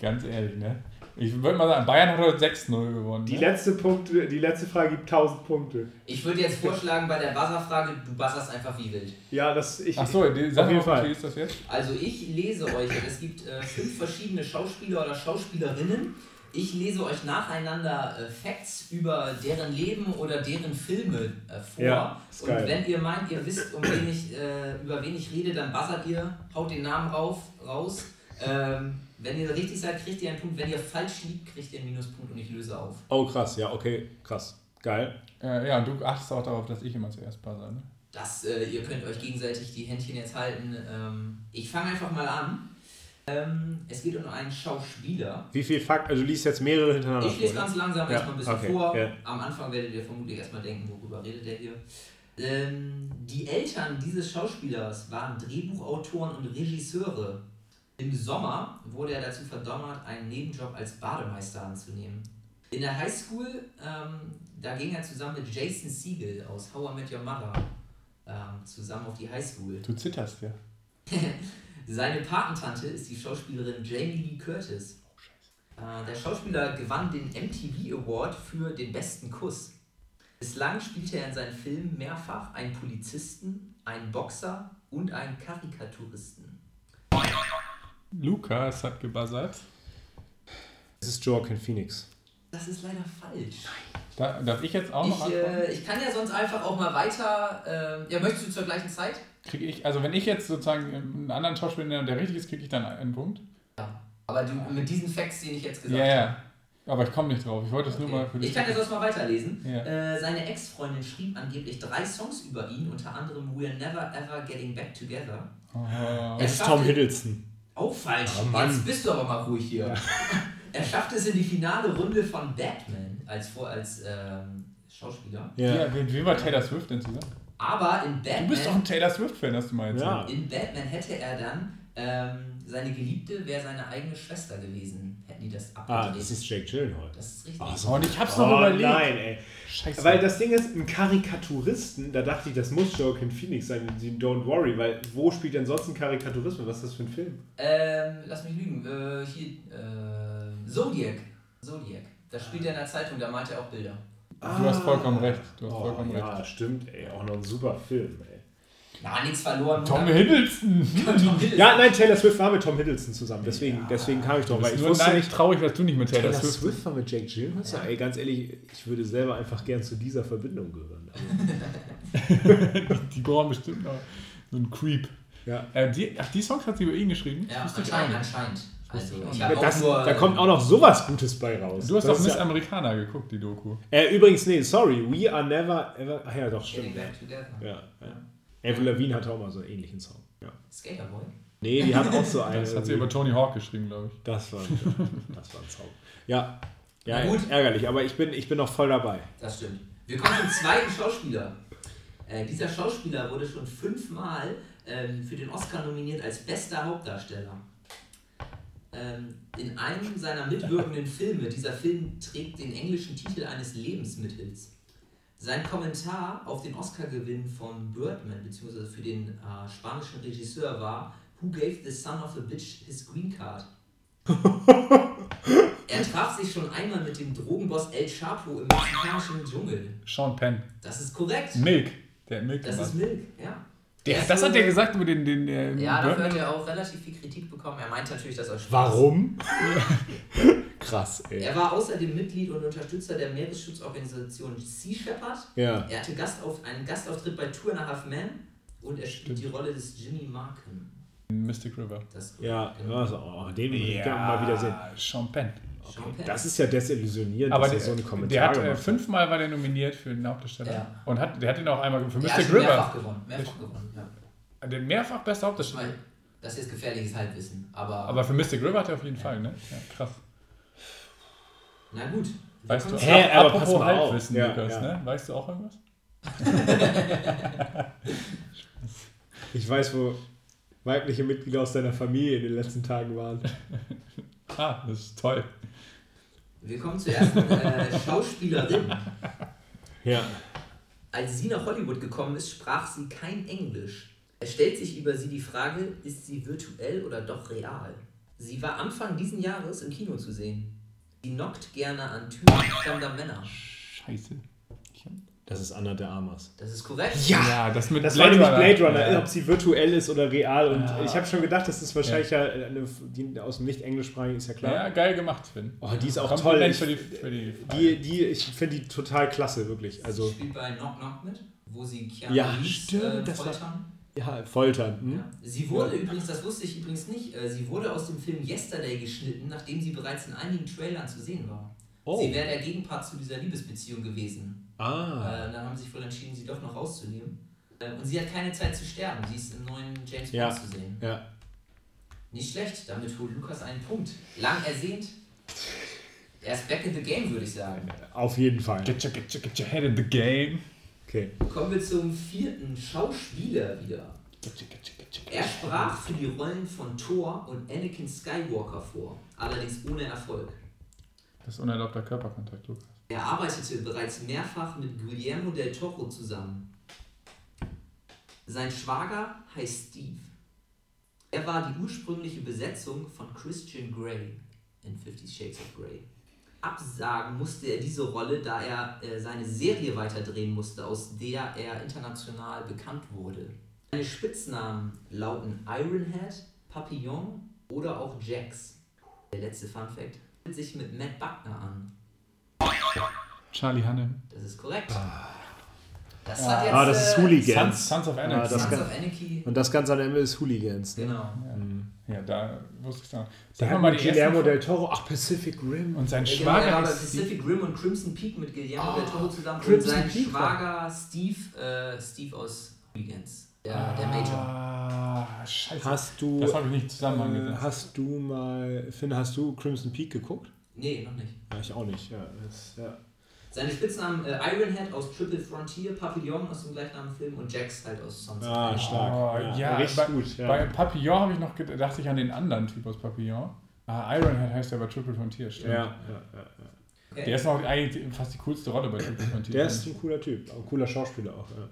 Ganz ehrlich, ne? Ich würde mal sagen, Bayern hat heute 6-0 gewonnen. Die ne? letzte, Punkt, die letzte Frage gibt 1000 Punkte. Ich würde jetzt vorschlagen, bei der Buzzer-Frage, du buzzerst einfach wie wild. Ja, das ich. Achso, die auf sag jeden mal, Fall. wie ist das jetzt? Also ich lese euch, es gibt äh, fünf verschiedene Schauspieler oder Schauspielerinnen. Ich lese euch nacheinander äh, Facts über deren Leben oder deren Filme äh, vor. Ja, ist Und geil. wenn ihr meint, ihr wisst, um wen ich, äh, über wen ich rede, dann buzzert ihr, haut den Namen rauf, raus. Ähm, wenn ihr richtig seid, kriegt ihr einen Punkt. Wenn ihr falsch liegt, kriegt ihr einen Minuspunkt und ich löse auf. Oh, krass, ja, okay, krass. Geil. Äh, ja, und du achtest auch darauf, dass ich immer zuerst buzzer, ne? Das, äh, ihr könnt euch gegenseitig die Händchen jetzt halten. Ähm, ich fange einfach mal an. Ähm, es geht um einen Schauspieler. Wie viel Fakt? Also du liest jetzt mehrere hintereinander Ich lese ne? ganz langsam Ja, erstmal ein bisschen okay, vor. ja. Am Anfang werdet ihr vermutlich erstmal denken, worüber redet der hier. Ähm, die Eltern dieses Schauspielers waren Drehbuchautoren und Regisseure. Im Sommer wurde er dazu verdonnert, einen Nebenjob als Bademeister anzunehmen. In der Highschool, ähm, da ging er zusammen mit Jason Siegel aus How I Met Your Mother ähm, zusammen auf die Highschool. Du zitterst ja. *laughs* Seine Patentante ist die Schauspielerin Jamie Lee Curtis. Äh, der Schauspieler gewann den MTV Award für den besten Kuss. Bislang spielte er in seinen Filmen mehrfach einen Polizisten, einen Boxer und einen Karikaturisten. Lukas hat gebuzzert. Es ist Joaquin Phoenix. Das ist leider falsch. Da, darf ich jetzt auch noch Ich, antworten? äh, ich kann ja sonst einfach auch mal weiter. ähm, ja, möchtest du zur gleichen Zeit? Krieg ich, also wenn ich jetzt sozusagen einen anderen Schauspieler nenne und der richtig ist, kriege ich dann einen Punkt? Ja. Aber du, mit diesen Facts, die ich jetzt gesagt Ja, habe. ja. Aber ich komme nicht drauf. Ich wollte es nur mal für Okay. Ich kann ja sonst mal weiterlesen. Ja. Äh, seine Ex-Freundin schrieb angeblich drei Songs über ihn, unter anderem We're Never Ever Getting Back Together. Oh, Es ist Tom Hiddleston. Auch falsch. Oh. Jetzt bist du aber mal ruhig hier. *laughs* er schaffte es in die finale Runde von Batman als, Vor als ähm, Schauspieler. Ja. ja. Wie, wie war Taylor Swift denn zusammen? Aber in Du bist doch Batman, ein Taylor Swift-Fan, hast du mal erzählt. Ja. in Batman hätte er dann ähm, seine Geliebte wäre seine eigene Schwester gewesen. Hätten die das abgedreht. Ah, das ist Jake Gyllenhaal. Das ist richtig. Ach Oh, und ich hab's Oh noch überlegt. nein, ey. Scheiße. Weil das Ding ist, ein Karikaturisten, da dachte ich, das muss Joaquin Phoenix sein, die Don't Worry, weil wo spielt denn sonst ein Karikaturismus? Was ist das für ein Film? Ähm, lass mich lügen. Äh, hier, äh, Zodiac. Zodiac. Da spielt er in der Zeitung, da malt er auch Bilder. du hast vollkommen recht. Du hast Oh, vollkommen ja, recht. stimmt, ey. Auch noch ein super Film, ey. Na, nichts verloren. Tom Hiddleston. Tom Hiddleston. Ja, nein, Taylor Swift war mit Tom Hiddleston zusammen, deswegen, deswegen kam ich drauf, weil ich wusste nein, nicht, traurig, dass du nicht mit Taylor, Taylor Swift. Swift war mit Jake Gyllenhaal? Ja. Ey, ganz ehrlich, ich würde selber einfach gern zu dieser Verbindung gehören. Also, *laughs* *laughs* Die brauchen bestimmt noch so einen Creep. ja. Äh, die, ach, die Songs hat sie über ihn geschrieben? Ja, anscheinend, anscheinend. Also, Das, nur, da kommt auch noch sowas Gutes bei raus. Du hast Das doch Miss ja, Amerikaner geguckt, die Doku. äh, Übrigens, nee, sorry, We Are Never Ever. Ach ja, doch, Getting stimmt. Back Together. Ja, ja. Avril Lavigne hatte auch mal so einen ähnlichen Song. Ja. Skaterboy. Nee, die hat auch so *laughs* einen. Das hat sie über Tony Hawk geschrieben, glaube ich. das, war, das war ein Zauber. Ja, ja, ärgerlich, aber ich bin, ich bin noch voll dabei. Das stimmt. Wir kommen zum zweiten Schauspieler. Äh, dieser Schauspieler wurde schon fünfmal ähm, für den Oscar nominiert als bester Hauptdarsteller. Ähm, in einem seiner mitwirkenden Filme, dieser Film trägt den englischen Titel eines Lebensmittels. Sein Kommentar auf den Oscar-Gewinn von Birdman, beziehungsweise für den äh, spanischen Regisseur war, Who gave the son of a bitch his green card? *laughs* er traf sich schon einmal mit dem Drogenboss El Chapo im mexikanischen Dschungel. Sean Penn. Das ist korrekt. Milk. Der Milk Das ist Milk, ja. Der, das hat er gesagt über den. den äh, Ja, dafür Birdman. hat er auch relativ viel Kritik bekommen. Er meint natürlich, dass er Spaß. Warum? *laughs* Krass, ey. Er war außerdem Mitglied und Unterstützer der Meeresschutzorganisation Sea Shepherd. Ja. Er hatte Gastauf einen Gastauftritt bei Two and a Half Men und er spielt die Rolle des Jimmy Markham. Mystic River. Das Ja, also, oh, den will ich Ja, gerne mal wiedersehen. Sean Penn. Das ist ja desillusionierend, Aber dass er der, so einen Kommentar der hat äh, gemacht hat. fünfmal war der nominiert für den Hauptdarsteller. Ja. Und hat, der hat ihn auch einmal für er hat Mystic schon mehrfach gewonnen. Mehrfach gewonnen, ja. Den mehrfach bester Ich Hauptdarsteller. meine, das ist gefährliches Halbwissen, aber, Aber für Mystic River hat er auf jeden Fall, ne? Ja, krass. na gut. Weißt du, Hä, aber apropos pass mal auf. Halbwissen, Ja, Lukas, ja. ne? Weißt du auch irgendwas? *laughs* Ich weiß, wo weibliche Mitglieder aus deiner Familie in den letzten Tagen waren. *laughs* Ah, das ist toll. Wir kommen zur ersten äh, Schauspielerin. Ja. Als sie nach Hollywood gekommen ist, sprach sie kein Englisch. Es stellt sich über sie die Frage, ist sie virtuell oder doch real? Sie war Anfang diesen Jahres im Kino zu sehen. Sie knockt gerne an Türen fremder Männer. Scheiße. Das ist Anna de Armas. Das ist korrekt. Ja, das mit Das war nämlich Blade Runner, Ja. ob sie virtuell ist oder real. Und Ja. ich habe schon gedacht, das ist wahrscheinlich ja, eine, die aus dem nicht-englischsprachigen, ist ja klar. Ja, geil gemacht, Finn. Oh, die ist auch Kompliment toll. Für Ich, die, für die, die, die, ich finde die total klasse, wirklich. Sie Also, spielt bei Knock Knock mit, wo sie Keanu Ja, Reeves stimmt, äh, foltern. ja, foltern. Hm? Ja. Sie wurde übrigens, das wusste ich übrigens nicht, äh, sie wurde aus dem Film Yesterday geschnitten, nachdem sie bereits in einigen Trailern zu sehen war. Oh. Sie wäre der Gegenpart zu dieser Liebesbeziehung gewesen. Ah. Äh, dann haben sie sich wohl entschieden, sie doch noch rauszunehmen. Äh, und sie hat keine Zeit zu sterben. Sie ist im neuen James Bond Ja. zu sehen. Ja. Nicht schlecht, damit holt Lukas einen Punkt. Lang ersehnt. Er ist back in the game, würde ich sagen. Auf jeden Fall. Get your, get, your, get your head in the game. Okay. Kommen wir zum vierten Schauspieler wieder. Get your, get your, get your, Er sprach für die Rollen von Thor und Anakin Skywalker vor, allerdings ohne Erfolg. Das ist unerlaubter Körperkontakt, Lukas. Er arbeitete bereits mehrfach mit Guillermo del Toro zusammen. Sein Schwager heißt Steve. Er war die ursprüngliche Besetzung von Christian Grey in Fifty Shades of Grey. Absagen musste er diese Rolle, da er äh, seine Serie weiterdrehen musste, aus der er international bekannt wurde. Seine Spitznamen lauten Ironhead, Papillon oder auch Jax. Der letzte Fun Fact sich mit Matt Buckner an. Charlie Hannem. Das ist korrekt. Das hat jetzt. Ah, das ist äh, Hooligans. Sons, Sons of Anarchy. Ah, das Sons of Anarchy. Und das Ganze am Ende ist Hooligans. Ne? Genau. ja, da wusste ich es noch. Da haben wir die Guillermo del Toro. Ach, Pacific Rim. Und sein Ja, genau, er Schwager ist Steve. Pacific Rim und Crimson Peak mit Guillermo Ah, del Toro zusammen. Crimson und sein Peak war- Schwager Steve, äh, Steve aus Hooligans. Der, der Major. Ah, scheiße. Hast du, das habe ich nicht zusammen äh, angesetzt. hast du mal, Finn, hast du Crimson Peak geguckt? Nee, noch nicht. Ja, ich auch nicht. Ja, das, ja. Seine Spitznamen äh, Ironhead aus Triple Frontier, Papillon aus dem gleichnamigen Film und Jax halt aus Sons Ah, stark. Oh, ja, ja, richtig bei, gut. Ja. Bei Papillon habe ich noch gedacht, dachte ich an den anderen Typ aus Papillon. Ah, Ironhead heißt ja bei Triple Frontier, stimmt. ja, ja, ja, ja. Okay. Der ist noch eigentlich fast die coolste Rolle bei Triple Frontier. Der ist ein cooler Typ, auch ein cooler Schauspieler auch. Ja.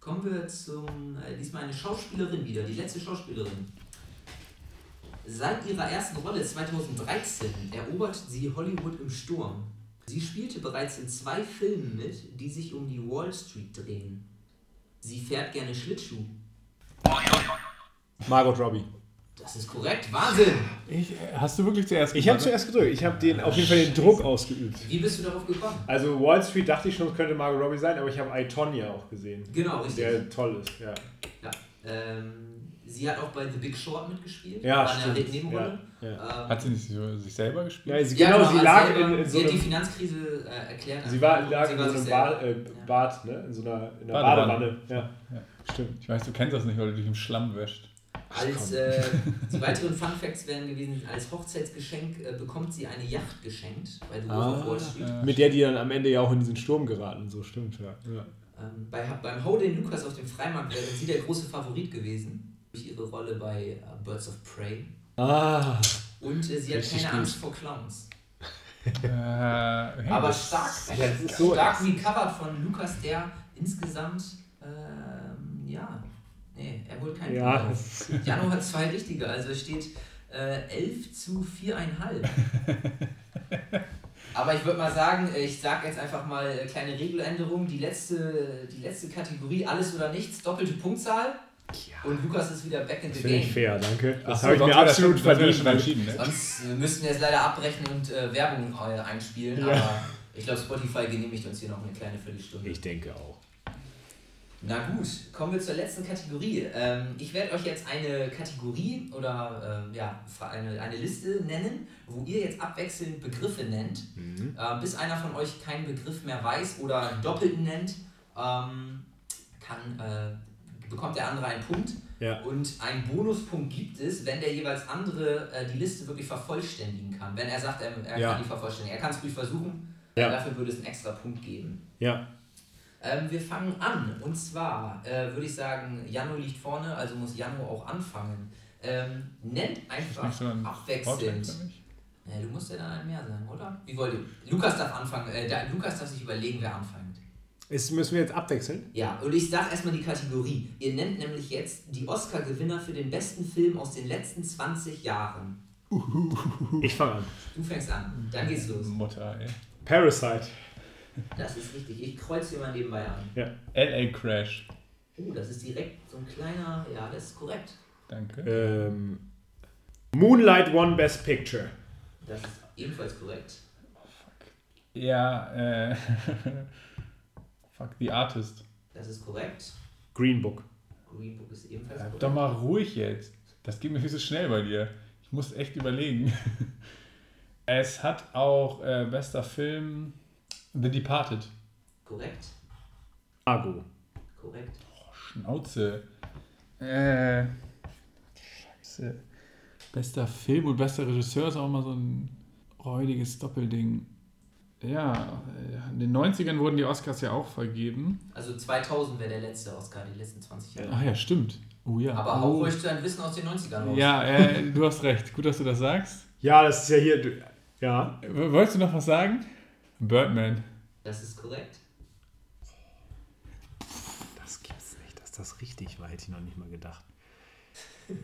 Kommen wir zum, äh, diesmal eine Schauspielerin wieder, die letzte Schauspielerin. Seit ihrer ersten Rolle 2013 erobert sie Hollywood im Sturm. Sie spielte bereits in zwei Filmen mit, die sich um die Wall Street drehen. Sie fährt gerne Schlittschuh. Margot Robbie. Das ist korrekt, Wahnsinn! Ich, hast du wirklich zuerst Ich habe gemacht? zuerst gedrückt. Ich habe den auf jeden Fall den Druck ausgeübt. Wie bist du darauf gekommen? Also Wall Street dachte ich schon, es könnte Margot Robbie sein, aber ich habe I, Tonya auch gesehen. Genau, richtig. Der toll ist, ja. Ja. Ähm, sie hat auch bei The Big Short mitgespielt. Ja, war eine stimmt. Nebenrolle. Ja, Ähm, Hat sie nicht so, sich selber gespielt? Ja, sie, ja, genau, sie als lag selber- in, in so sie hat die. Finanzkrise äh, erklärt. Sie war, lag Sie in war so einem Bad, äh, Bad, ne? In so einer, in einer Badewanne. Badewanne. Ja. Ja. Stimmt. Ich weiß, du kennst das nicht, weil du dich im Schlamm wäscht. Als äh, die weiteren Fun Facts wären gewesen, als Hochzeitsgeschenk äh, bekommt sie eine Yacht geschenkt bei The Wolf Ah, of Wall Street. Ja. Mit der die dann am Ende ja auch in diesen Sturm geraten, so stimmt, ja. ja. Ähm, bei, beim Holding Lucas auf dem Freimarkt wäre sie der große Favorit gewesen. Durch ihre Rolle bei äh, Birds of Prey. Ah, Und äh, sie hat keine gut. Angst vor Clowns. Äh, hey, Aber stark, ja, ist so- stark recovered von Lukas, der insgesamt, ähm, ja, nee, er holt keinen ja. Punkt auf. Jano hat zwei richtige, also es steht äh, 11 zu 4,5. *laughs* Aber ich würde mal sagen, ich sage jetzt einfach mal äh, kleine Regeländerung. Die letzte, die letzte Kategorie, alles oder nichts, doppelte Punktzahl. Und Lukas ist wieder back in the Finde ich game. fair, danke. Das habe ich sonst mir absolut verdient. entschieden, ne? Sonst äh, müssten wir jetzt leider abbrechen und äh, Werbung einspielen. Ja. Aber ich glaube, Spotify genehmigt uns hier noch eine kleine Viertelstunde. Ich denke auch. Na gut, kommen wir zur letzten Kategorie. Ähm, ich werde euch jetzt eine Kategorie oder ähm, ja, eine, eine Liste nennen, wo ihr jetzt abwechselnd Begriffe nennt. Mhm. Äh, bis einer von euch keinen Begriff mehr weiß oder einen doppelten nennt, ähm, kann, äh, bekommt der andere einen Punkt. Ja. Und einen Bonuspunkt gibt es, wenn der jeweils andere äh, die Liste wirklich vervollständigen kann. Wenn er sagt, er, er Ja. kann die vervollständigen. Er kann es ruhig versuchen, Ja. dafür würde es einen extra Punkt geben. Ja. Ähm, wir fangen an. Und zwar äh, würde ich sagen, Jano liegt vorne, also muss Jano auch anfangen. Ähm, nennt einfach abwechselnd. Ja, du musst ja dann ein mehr sein, oder? Wie wollt ihr? Lukas darf anfangen. Äh, der, Lukas darf sich überlegen, wer anfängt. Ist, müssen wir jetzt abwechseln? Ja, und ich sag erstmal die Kategorie. Ihr nennt nämlich jetzt die Oscar-Gewinner für den besten Film aus den letzten 20 Jahren. Ich fange an. Du fängst an. Dann geht's los. Mutter, ey. Parasite. Das ist richtig. Ich kreuze hier mal nebenbei an. LA Crash. Oh, das ist direkt so ein kleiner. Ja, das ist korrekt. Danke. Ähm, Moonlight One Best Picture. Das ist ebenfalls korrekt. Ja, äh. *laughs* Fuck, The Artist. Das ist korrekt. Green Book. Green Book ist ebenfalls Bleib korrekt. doch mal ruhig jetzt. Das geht mir viel zu schnell bei dir. Ich muss echt überlegen. *laughs* Es hat auch äh, bester Film The Departed. Korrekt. Argo. Korrekt. Oh, Schnauze. Äh. Scheiße. Bester Film und bester Regisseur ist auch mal so ein räudiges Doppelding. Ja, äh, in den 90ern wurden die Oscars ja auch vergeben. Also 2000 wäre der letzte Oscar, die letzten 20 Jahre. Ach ja, stimmt. Oh ja. Aber oh. hau ruhig dein Wissen aus den 90ern raus. Ja, äh, du hast recht. Gut, dass du das sagst. Ja, das ist ja hier. du- Ja. Wolltest du noch was sagen? Birdman. Das ist korrekt. Das gibt's nicht, dass das richtig war, hätte ich noch nicht mal gedacht. *laughs*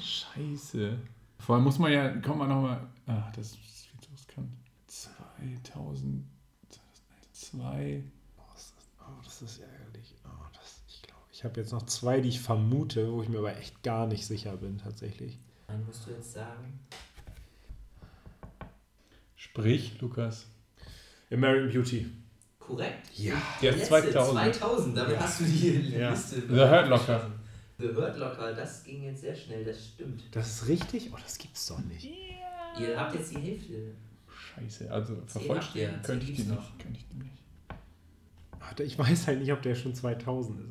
Scheiße. Vor allem muss man ja, kommt man nochmal. Ach, das ist. 2002. Oh, das ist, oh, das ist ärgerlich. Oh, das, ich glaube, ich habe jetzt noch zwei, die ich vermute, wo ich mir aber echt gar nicht sicher bin, tatsächlich. Dann musst du jetzt sagen. Sprich, Lukas. American Beauty. Korrekt. Ja. Ist letzte, 2000. 2000. Damit Ja. hast du die Ja. Liste. The Hurt Locker. The Hurt Locker, das ging jetzt sehr schnell, das stimmt. Das ist richtig? Oh, das gibt's doch nicht. Ihr habt jetzt die Hälfte. Scheiße, also vervollständigen könnte ich die nicht. Könnte ich die nicht. Warte, Ich weiß halt nicht, ob der schon 2000 ist.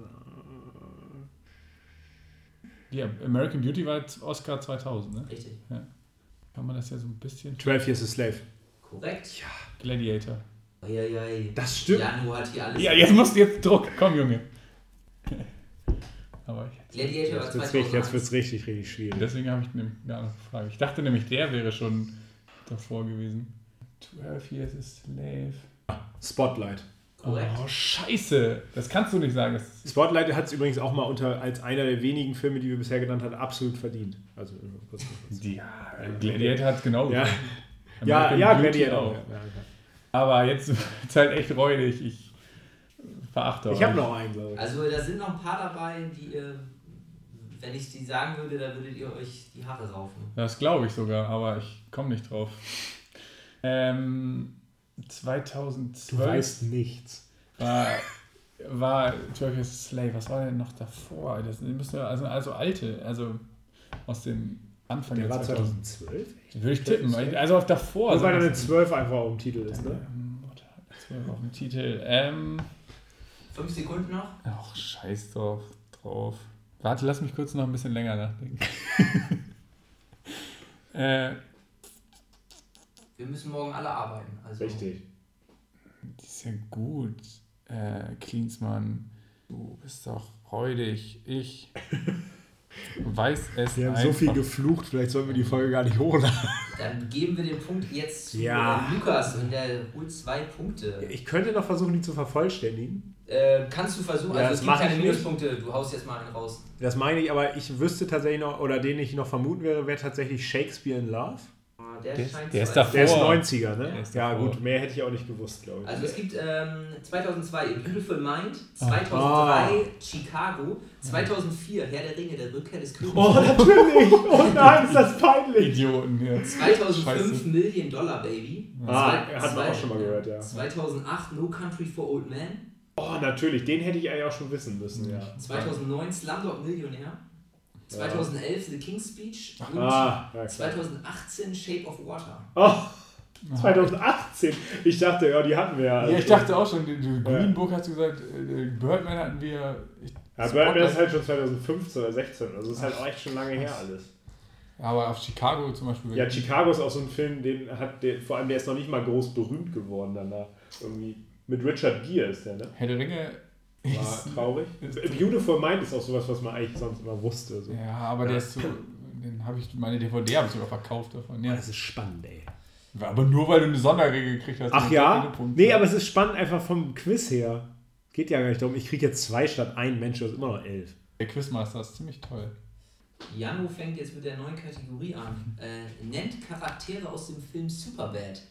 Ja, American Beauty war jetzt Oscar 2000, ne? Richtig. Kann man das ja so ein bisschen. 12 Years a Slave. Korrekt. Gladiator. Eieiei. Das stimmt. Janu hat hier alles. Ja, jetzt musst du jetzt Druck. Komm, Junge. Aber ich, Gladiator war Jetzt wird's, richtig, jetzt 2001. wird's richtig, richtig schwierig. deswegen habe ich nämlich gar nicht gefragt. Ich dachte nämlich, der wäre schon davor gewesen. 12 Years a Slave. Spotlight. Korrekt. Oh, scheiße. Das kannst du nicht sagen. Spotlight hat es übrigens auch mal unter als einer der wenigen Filme, die wir bisher genannt haben, absolut verdient. Also äh, kurz, kurz. die, ja, Gladiator hat genau Ja, ja, ja, Gladiator. auch. Ja, ja, Aber jetzt ist es halt echt räudig. Ich verachte ja. Ich euch. habe noch einen, glaube ich. Also da sind noch ein paar dabei, die ihr, wenn ich die sagen würde, da würdet ihr euch die Haare raufen. Das glaube ich sogar, aber ich komme nicht drauf. Ähm, 2012 nichts. war, war 12 Years a Slave. Was war denn noch davor? Das müssen also, also alte, also aus dem Anfang Der der war 2000. 2012? Würde ich tippen. Also auf davor. Da also eine 12 einfach auf dem Titel ist, ne? Ähm, warte, 12 auf dem Titel. Ähm, Fünf Sekunden noch. ach, scheiß drauf. drauf. Warte, lass mich kurz noch ein bisschen länger nachdenken. *laughs* äh, Wir müssen morgen alle arbeiten. Also Richtig. Das ist ja gut, äh, Klinsmann. Du bist doch räudig. Ich *laughs* weiß es Wir haben einfach. so viel geflucht, vielleicht sollten wir die Folge gar nicht hochladen. Dann geben wir den Punkt jetzt zu Ja. äh, Lukas und der holt zwei Punkte. Ich könnte noch versuchen, die zu vervollständigen. Äh, kannst du versuchen, Ja, also es gibt keine. Minuspunkte, du haust jetzt mal einen raus. Das meine ich, aber ich wüsste tatsächlich noch, oder den ich noch vermuten wäre, wäre tatsächlich Shakespeare in Love. Der, Der- scheint der ist davor. Der ist Boah. 90er, ne? Ja, gut, mehr hätte ich auch nicht gewusst, glaube ich. Also es gibt ähm, 2002 A Beautiful Mind, Ah. 2003 Ah. Chicago, 2004 Herr der Ringe, der Rückkehr des Königs, oh, natürlich! Oh nein, ist das peinlich! Idioten hier. 2005 Scheiße. Million Dollar Baby, Ah, Zwei- hat man auch schon mal gehört, ja. 2008 No Country for Old Men, Oh, natürlich, den hätte ich eigentlich auch schon wissen müssen, ja. 2009 Slumdog Millionär, 2011 The King's Speech und Ah, ja, klar. 2018 Shape of Water. Oh, 2018. Ich dachte, ja, die hatten wir ja. Ja, ich dachte auch schon, die- die Green Book hast du gesagt, äh, Birdman hatten wir. Ich, Ja, Birdman ist halt schon 2015 oder 16, also ist halt auch echt schon lange her alles. aber auf Chicago zum Beispiel. Ja, Chicago ist auch so ein Film, den hat der, vor allem der ist noch nicht mal groß berühmt geworden danach. Irgendwie mit Richard Gere ist der, ne? Herr der Ringe. War traurig. Beautiful Mind ist auch sowas, was man eigentlich sonst immer wusste. So. Ja, aber Ja. der ist so. Den habe ich, meine DVD habe ich sogar verkauft davon. Ja. Das ist spannend, ey. Aber nur weil du eine Sonderregel gekriegt hast. Ach ja? Nee, aber es ist spannend einfach vom Quiz her. Geht ja gar nicht darum, ich kriege jetzt zwei statt ein Mensch, das ist immer noch elf. Der Quizmaster ist ziemlich toll. Jano fängt jetzt mit der neuen Kategorie an. Äh, nennt Charaktere aus dem Film Superbad.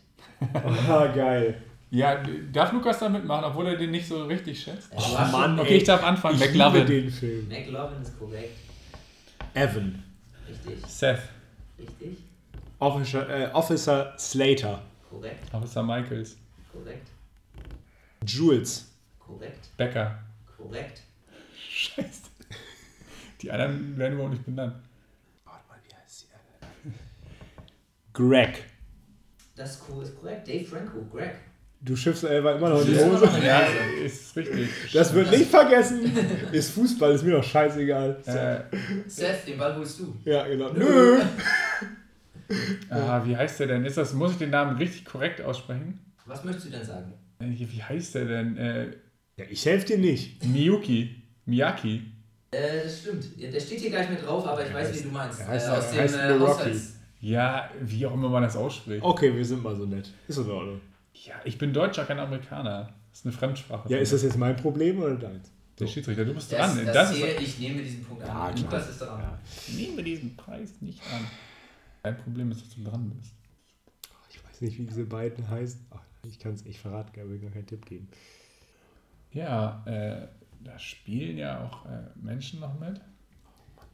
*laughs* Ah, geil. Ja, darf Lukas da mitmachen, obwohl er den nicht so richtig schätzt? Du hast Mann, Okay, ey. ich darf anfangen. Ich liebe McLovin. den Film. McLovin ist korrekt. Evan. Richtig. Seth. Richtig. Officer, äh, Officer Slater. Korrekt. Officer Michaels. Korrekt. Jules. Korrekt. Becker. Korrekt. Scheiße. Die anderen werden überhaupt nicht benannt. Warte mal, wie heißt sie? Greg. Das ist korrekt. Dave Franco. Greg. Du schiffst war immer noch in die Ja. Hose. Ja, ist richtig. Das wird nicht vergessen. Ist Fußball, ist mir doch scheißegal. Äh, Seth, den Ball holst du. Ja, genau. Nö. ah, wie heißt der denn? Ist das, muss ich den Namen richtig korrekt aussprechen? Was möchtest du denn sagen? Äh, Wie heißt der denn? Äh, Ja, ich helfe dir nicht. Miyuki. Miyaki. Äh, das stimmt. Ja, Der steht hier gar nicht mit drauf, aber ich weiß, heißt- wie du meinst. er heißt- äh, aus er dem heißt äh, Rocky. Ja, wie auch immer man das ausspricht. Okay, wir sind mal so nett. Ist in Ordnung. Ja, ich bin Deutscher, kein Amerikaner. Das ist eine Fremdsprache. Ja, ist das jetzt mein Problem oder deins? Der Schiedsrichter, du bist Das, dran. das, Das, sehe ist, ich nehme diesen Punkt an. Ja, klar. Lukas ist dran. Ja. Nehmen wir diesen Preis nicht an. Dein Problem ist, dass du dran bist. Ich weiß nicht, wie diese beiden heißen. Ach, ich kann es nicht verraten, ich will gar keinen Tipp geben. Ja, äh, da spielen ja auch äh, Menschen noch mit.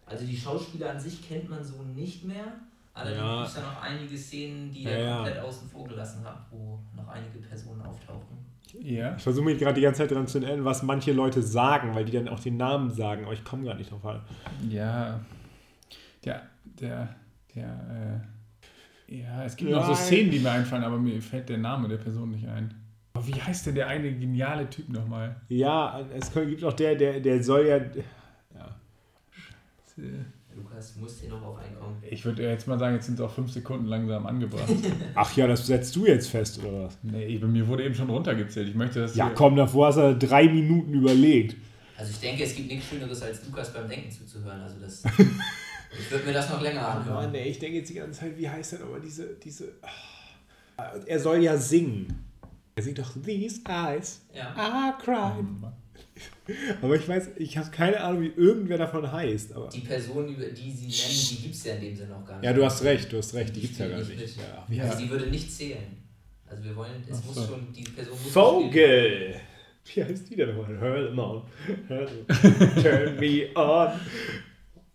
Also die Schauspieler an sich kennt man so nicht mehr. Allerdings Ja. gibt es da noch einige Szenen, die Ja, er ja. komplett außen vor gelassen hat, wo noch einige Personen auftauchen. Ja. Ich versuche mich gerade die ganze Zeit daran zu erinnern, was manche Leute sagen, weil die dann auch den Namen sagen, aber ich komme gar nicht drauf an. Ja. Der, der, der, äh, ja, es gibt Ja, noch so. Szenen, die mir einfallen, aber mir fällt der Name der Person nicht ein. Aber wie heißt denn der eine geniale Typ nochmal? Ja, es gibt auch der, der, der soll ja. ja. Lukas, du musst hier noch auf einkommen. Ich würde jetzt mal sagen, jetzt sind es auch fünf Sekunden langsam angebracht. *laughs* Ach ja, das setzt du jetzt fest, oder was? nee, bei mir wurde eben schon runtergezählt. Ich möchte das Ja, komm, davor hast du drei Minuten überlegt. Also ich denke, es gibt nichts Schöneres, als Lukas beim Denken zuzuhören. Also das, *laughs* ich würde mir das noch länger anhören. ey, ich denke jetzt die ganze Zeit, wie heißt denn aber diese. diese ah. er soll ja singen. Er singt doch These Eyes Ja. are crying. *laughs* Aber ich weiß, ich habe keine Ahnung, wie irgendwer davon heißt. Aber Die Person, über die sie nennen, die gibt es ja in dem Sinne auch gar nicht. ja, du hast recht, du hast recht, die gibt's ja gar nicht. mit. Ja. Ja. Also sie würde nicht zählen. Also wir wollen, es Ach muss so. schon, die Person muss Vogel! Wie heißt die denn nochmal? Hurl on. *laughs* Turn me on.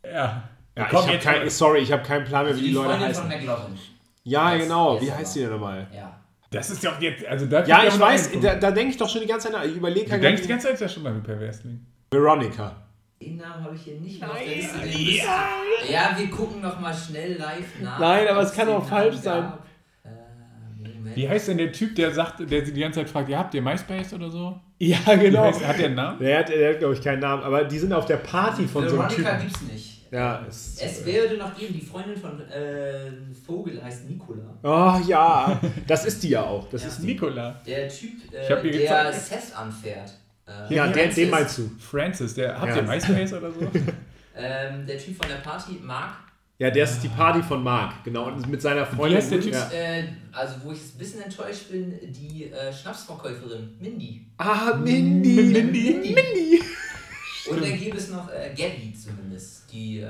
Ja. Ja, Komm, ich kein, sorry, ich habe keinen Plan mehr, Also wie die, die Leute heißen. von McLovin. Ja, genau. Wie aber. heißt die denn nochmal? Ja. Das ist ja auch jetzt, also da Ja, ich weiß, da, da denke ich doch schon die ganze Zeit nach. Ich überlege. Du denkst die ganze Zeit ja schon mal wie Perversling. Veronica. Den Namen habe ich hier nicht mehr auf der Nein, Liste. Ja. ja, wir gucken noch mal schnell live nach. Nein, aber es kann auch falsch sein. Äh, Moment. Wie heißt denn der Typ, der sagt, der sie die ganze Zeit fragt, ihr habt ihr MySpace oder so? Ja, Wie genau. heißt, hat der einen Namen? Der hat, der hat glaube ich, keinen Namen, aber die sind auf der Party von so einem Veronica Typen. gibt's nicht. Ja, es, Es würde noch geben, die Freundin von äh, Vogel heißt Nicola. Oh ja, *laughs* das ist die ja auch. Das Ja. ist die. Nikola. Der Typ, äh, der. Seth anfährt. Äh, Ja, der, den meinst du. Francis, der, habt Ja. ihr MySpace oder so? *laughs* Ähm, der Typ von der Party, Mark. Ja, der ist die Party von Marc, genau. Und mit seiner Wie Freundin. heißt der Typ? Ja. Äh, also wo ich ein bisschen enttäuscht bin, die äh, Schnapsverkäuferin Mindy. Ah, Mindy. Mindy. Mindy. Und dann gibt es noch äh, Gabby zumindest, die äh,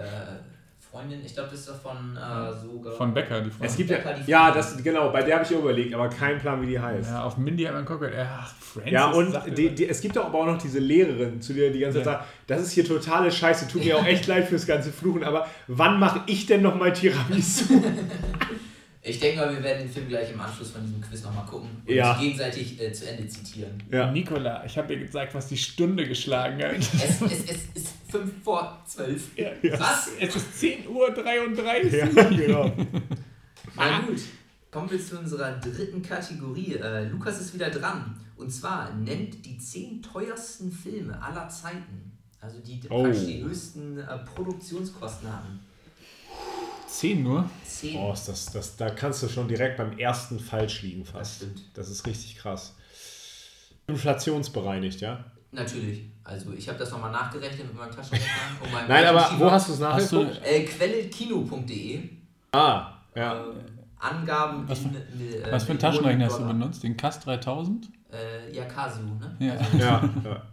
Freundin, ich glaube, das ist doch von äh, sogar. Von Becker, die Frau. Es gibt ja, Becker, die ja, Freundin. das, genau, bei der habe ich überlegt, aber keinen Plan, wie die heißt. Ja, auf Mindy hat man geguckt, ja, Francis. Ja, und die, die, es gibt doch aber auch noch diese Lehrerin, zu der die ganze Zeit Ja. sagt, das ist hier totale Scheiße, tut mir auch echt *laughs* leid fürs ganze Fluchen, aber wann mache ich denn nochmal Tiramisu? *laughs* Ich denke mal, wir werden den Film gleich im Anschluss von diesem Quiz nochmal gucken und Ja. uns gegenseitig äh, zu Ende zitieren. ja. Nikola, ich habe ihr gezeigt, was die Stunde geschlagen hat. Es, es, es ist 5 vor 12. Ja, Was? Es ist 10.33 Uhr. ja, genau. Na gut, kommen wir zu unserer dritten Kategorie. Äh, Lukas ist wieder dran. Und zwar nennt die 10 teuersten Filme aller Zeiten. Also die Oh. praktisch die höchsten äh, Produktionskosten hatten. 10 nur? 10. Oh, ist das, das, da kannst du schon direkt beim ersten falsch liegen das fast. stimmt. Das ist richtig krass. Inflationsbereinigt, ja? Natürlich. Also ich habe das nochmal nachgerechnet mit meinem Taschenrechner. und meinem *laughs* Nein, aber Rechenschieber. wo hast du es Hast du- nachgeguckt? Äh, Quellekino.de. Ah, ja. Ähm, Angaben Was für- in, äh, Was für einen Taschenrechner hast du benutzt? Den CAS 3000? Äh, ja, Casio, ne? Ja. ja, ja.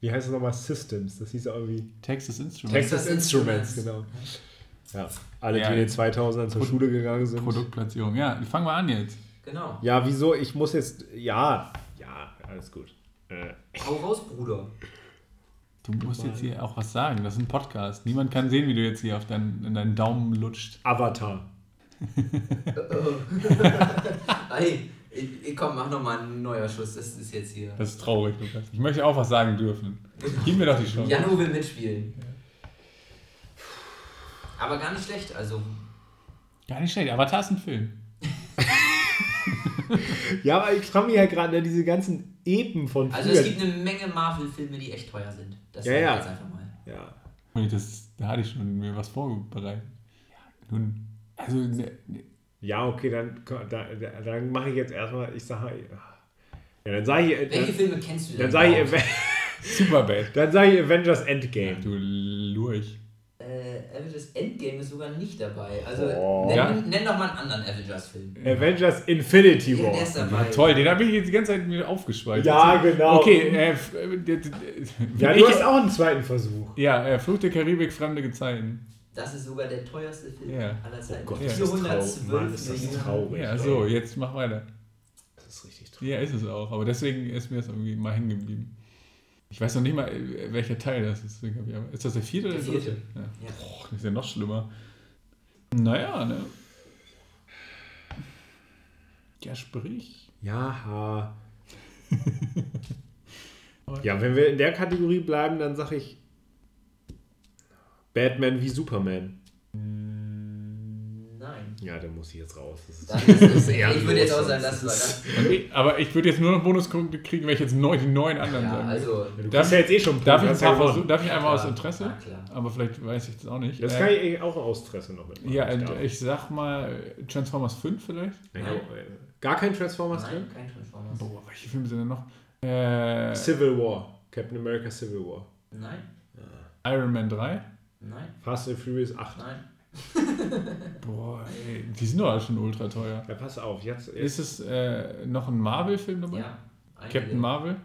wie heißt es nochmal? Systems. Das hieß ja irgendwie Texas Instruments. Texas Texas Instruments, Instruments. genau. Ja, alle, Ja, die in den 2000ern zur Pro- Schule gegangen sind. Produktplatzierung. Ja, fangen wir an jetzt. Genau. Ja, wieso? Ich muss jetzt. Ja, ja, alles gut. Äh, Hau raus, Bruder. Du musst jetzt hier auch was sagen. Das ist ein Podcast. Niemand kann sehen, wie du jetzt hier auf deinen, in deinen Daumen lutscht. Avatar. *laughs* Ey, ich, ich, komm, mach nochmal einen neuer Schuss. Das ist jetzt hier. Das ist traurig, Lukas. Ich möchte auch was sagen dürfen. Gib mir doch die Chance. Jano will mitspielen. Aber gar nicht schlecht. Also, Gar nicht schlecht. Avatar ist ein Film. Ja, aber ich frage mich ja gerade, ne, diese ganzen Epen von also früher. es gibt eine Menge Marvel-Filme, die echt teuer sind. Das Ja, sag ich ja. jetzt einfach mal. ja. Das, da hatte ich schon mir was vorbereitet. Ja, nun, also, ne, ne, ja, okay, dann, da, da, dann mache ich jetzt erstmal, ich sage. Ja, dann sage ich. Welche Dann, Filme kennst du denn? dann sage ich, *laughs* Superbad. dann sag ich Avengers Endgame. Du Lurch. Äh, Avengers Endgame ist sogar nicht dabei. Also Oh. nenn, Ja? nenn doch mal einen anderen Avengers-Film. Avengers Infinity Ja, War. der ist Ja, dabei. toll, den habe ich jetzt die ganze Zeit mir aufgespeichert. Ja, genau. Okay, äh, äh, Ja, ich- *laughs* du hast auch einen zweiten Versuch. Ja, äh, Fluch der Karibik, fremde Gezeiten. Das ist sogar der teuerste Film Ja. aller Zeiten. Oh Gott, Ja. das ist 412 traurig. Mann, ist das Millionen. traurig. Ja, so, jetzt mach weiter. Das ist richtig traurig. Ja, ist es auch. Aber deswegen ist mir das irgendwie mal hängen geblieben. Ich weiß noch nicht mal, welcher Teil das ist. Ist das der vierte oder Der dritte? Ja. Ja. Boah, das ist ja noch schlimmer. Naja, ne? Ja, sprich. Ja, ha. *laughs* ja, wenn wir in der Kategorie bleiben, dann sage ich Batman wie Superman. Nein. Ja, dann muss ich jetzt raus. Das ist, Dann ist *laughs* ich würde jetzt auch sagen, das war ist- das. Aber ich würde jetzt nur noch Bonuspunkte kriegen, wenn ich jetzt neu, die neun anderen Ja, sagen also. Ja, du Darf- ja jetzt eh schon Darf ich, ein paar versuchen, darf ich einfach aus Interesse? klar. Aber vielleicht weiß ich das auch nicht. Das Äh, kann ich auch aus Interesse noch mitmachen. ja, Ich ich sag mal Transformers 5 vielleicht. Ja, äh, Gar kein Transformers Nein, drin? kein Transformers. Boah, welche Filme sind denn noch? Äh, Civil War. Captain America Civil War. Nein, Iron Man 3. nein, Fast and Furious 8. nein. *laughs* Boah, ey, die sind doch alle schon ultra teuer. Ja, pass auf, jetzt. Ist es äh, noch ein Marvel-Film dabei? Ja. einige. Captain Marvel?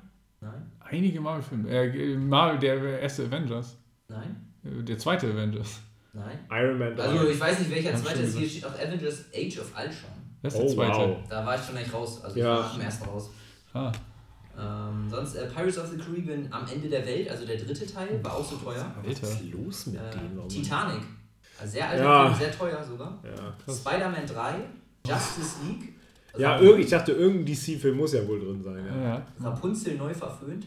Nein, Einige Marvel-Filme. Äh, Marvel, der erste Avengers. nein, Äh, Der zweite Avengers. nein. Iron Man 3. Also ich weiß nicht, welcher zweite schon ist. Hier steht auch Avengers Age of Ultron. Das ist der oh, zweite. wow. Da war ich schon echt raus. Also Ja. ich war am ersten raus. Ah, Ähm, sonst äh, Pirates of the Caribbean am Ende der Welt, also der dritte Teil, war auch so teuer. Was ist los mit Äh, dem? Warum- Titanic. Also sehr alter Ja. Film, sehr teuer sogar. Ja. Spider-Man 3, Justice League. Ja, irg- ich dachte, irgendein DC-Film muss ja wohl drin sein. ja. Ja. Rapunzel neu verföhnt.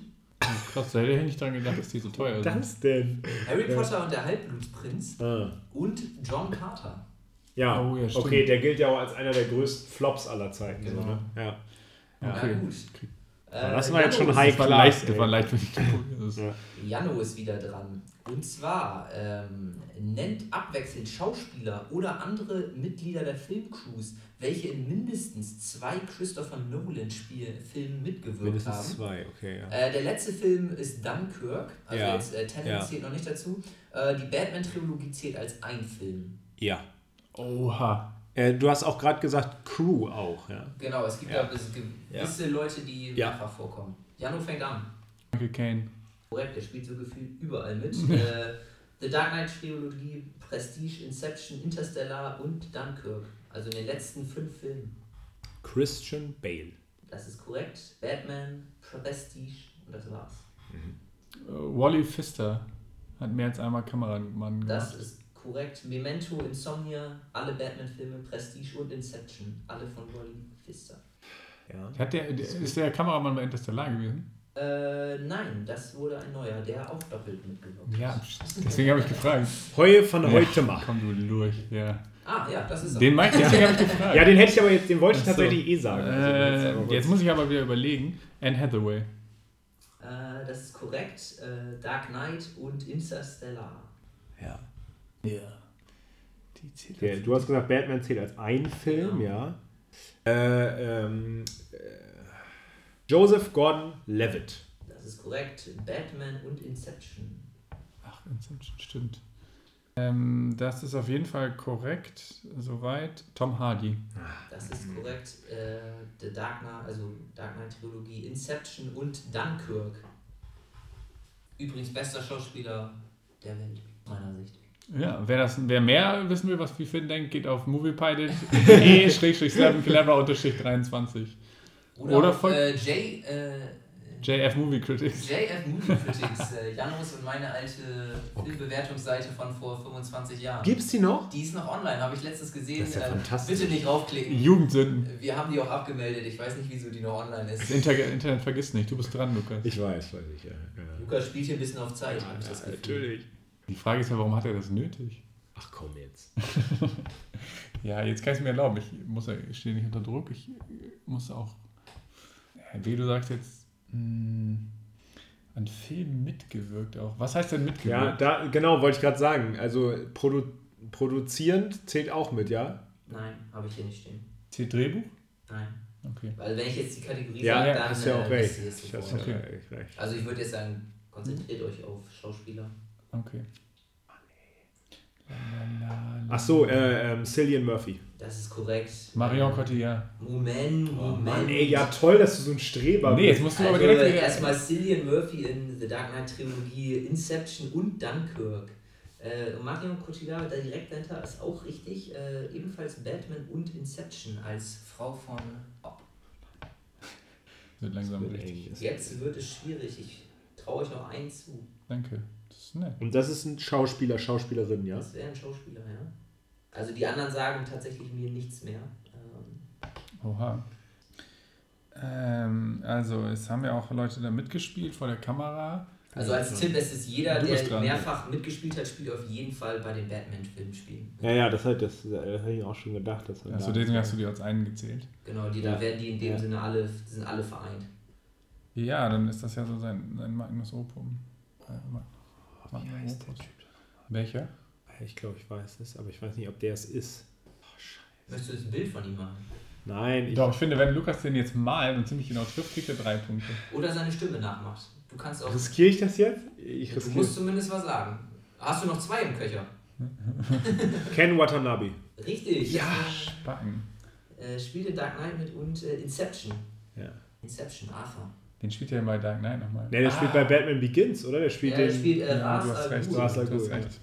Krass, da hätte ich nicht dran gedacht, dass die so teuer sind. Das denn? Harry Potter und der Halbblutprinz. Ah. Und John Carter. Ja, Oh, ja, stimmt. okay, der gilt ja auch als einer der größten Flops aller Zeiten. Genau. So, ne? Ja. Ja, Na okay. gut. Ja, das war Jano jetzt schon ist- high Das war class, leicht, das war leicht. Das ist- Ja. Jano ist wieder dran. Und zwar ähm, nennt abwechselnd Schauspieler oder andere Mitglieder der Filmcrews, welche in mindestens zwei Christopher Nolan-Filmen mitgewirkt Mindestens haben. zwei, okay, ja. Äh, der letzte Film ist Dunkirk, also Ja. jetzt äh, Tenet Ja. zählt noch nicht dazu. Äh, die Batman-Trilogie zählt als ein Film. Ja. Oha. Äh, du hast auch gerade gesagt, Crew auch, ja. Genau, es gibt Ja. gewisse Leute, die Ja. mehrfach vorkommen. Jano fängt an. Michael Caine. Korrekt, der spielt so gefühlt überall mit. *laughs* äh, The Dark Knight Trilogie, Prestige, Inception, Interstellar und Dunkirk. Also in den letzten fünf Filmen. Christian Bale. Das ist korrekt. Batman, Prestige und das war's. Äh, Wally Pfister hat mehr als einmal Kameramann Das gemacht. ist korrekt. Memento, Insomnia, alle Batman-Filme, Prestige und Inception. Alle von Wally Pfister. Ja. Hat der, ist der Kameramann bei Interstellar gewesen? Äh, nein, das wurde ein neuer, der auch doppelt hat. Ja, deswegen habe ich gefragt. Heu von Ja, heute machen. Komm du durch, ja. Ah, ja, das ist er. Den meinte deswegen habe ich gefragt. Ja, den hätte ich aber jetzt, den wollte ich so. tatsächlich eh sagen. Also jetzt Äh, jetzt muss ich aber wieder überlegen. Anne Hathaway. Äh, das ist korrekt. Äh, Dark Knight und Interstellar. ja. Ja. Die zählt Okay, du hast gesagt, Batman zählt als ein Film, Genau. ja. Äh, ähm, äh, Joseph Gordon-Levitt. Das ist korrekt. Batman und Inception. Ach, Inception, stimmt. Ähm, das ist auf jeden Fall korrekt, soweit. Tom Hardy. Das ist korrekt. Äh, The Dark Knight, also Dark Knight Trilogie, Inception und Dunkirk. Übrigens bester Schauspieler der Welt, meiner Sicht. Ja, wer, das, wer mehr wissen will, was wie Finn denkt, geht auf *laughs* moviepilot.de-clever-23. Oder, Oder auf, von- äh, J, äh, JF Movie Critics. JF Movie Critics, äh, Janus und meine alte Filmbewertungsseite von vor 25 Jahren. Gibt's die noch? Die ist noch online, habe ich letztens gesehen. Das ist ja äh, fantastisch. Bitte nicht raufklicken. Jugendsünden. Wir haben die auch abgemeldet. Ich weiß nicht, wieso die noch online Das ist. Inter Internet vergisst nicht, du bist dran, Lukas. Ich weiß, weiß ich, ja. ja. Lukas spielt hier ein bisschen auf Zeit. hab ich das Gefühl. Die Frage ist ja, warum hat er das nötig? Ach komm jetzt. *laughs* Ja, jetzt kann ich es mir erlauben. Ich, muss, ja- ich stehe nicht unter Druck. Ich muss auch, ja, wie du sagst jetzt, mh, an Filmen mitgewirkt auch. Was heißt denn Ja, mitgewirkt? da, genau, wollte ich gerade sagen. Also produ produzierend zählt auch mit, ja? Nein, habe ich hier nicht stehen. Zählt Drehbuch? Nein. Okay. Weil wenn ich jetzt die Kategorie Ja, sage, ja, dann hast ja auch äh, recht. Ich ja Okay. recht. Also ich würde jetzt sagen, konzentriert euch auf Schauspieler. Okay. Ach so, äh, ähm, Cillian Murphy. Das ist korrekt. Marion Cotillard. Moment, Moment. Mann, ey, ja toll, dass du so ein Streber Nee, jetzt bist. musst du Also aber direkt wieder... erstmal Cillian Murphy in The Dark Knight Trilogie, Inception und Dunkirk. Äh, Marion Cotillard da direkt dahinter ist auch richtig. Äh, ebenfalls Batman und Inception als Frau von Bob. Wird langsam Wird richtig. Jetzt wird es schwierig. Ich traue euch noch einen zu. Danke. Ist nett. Und das ist ein Schauspieler, Schauspielerin, ja? Das wäre ein Schauspieler, ja. Also die anderen sagen tatsächlich mir nichts mehr. Ähm, Oha. Ähm, also, es haben ja auch Leute da mitgespielt vor der Kamera. also als Tipp ist es jeder, Du bist der dran. mehrfach mitgespielt hat, spielt auf jeden Fall bei den Batman-Filmen spielen. Ja, ja, das, hat, das, das habe ich auch schon gedacht. Dass Achso, den hast du dir als einen gezählt. Genau, die, Ja. da werden die in dem Ja. Sinne alle, sind alle vereint. Ja, dann ist das ja so sein, sein Magnus Opum. Äh, Wie heißt der. Typ? Welcher? Ich glaube, ich weiß es, aber ich weiß nicht, ob der es ist. Möchtest du jetzt ein Bild von ihm machen? Nein, ich. Doch, ich finde, wenn Lukas den jetzt malt und ziemlich genau trifft, kriegt er drei Punkte. Oder seine Stimme nachmacht. Du kannst auch. Riskiere ich das jetzt? Ich Du riskiere. musst zumindest was sagen. Hast du noch zwei im Köcher? *laughs* Ken Watanabe. Richtig. Ja. Spacken. Äh, spielte Dark Knight mit und äh, Inception. Ja. Inception, Arthur. Den spielt er bei Dark Knight nochmal. Ne, der spielt bei Batman Begins, oder? Der spielt Ja, der den. spielt äh, Ja, Ra's du hast al recht. Du hast recht.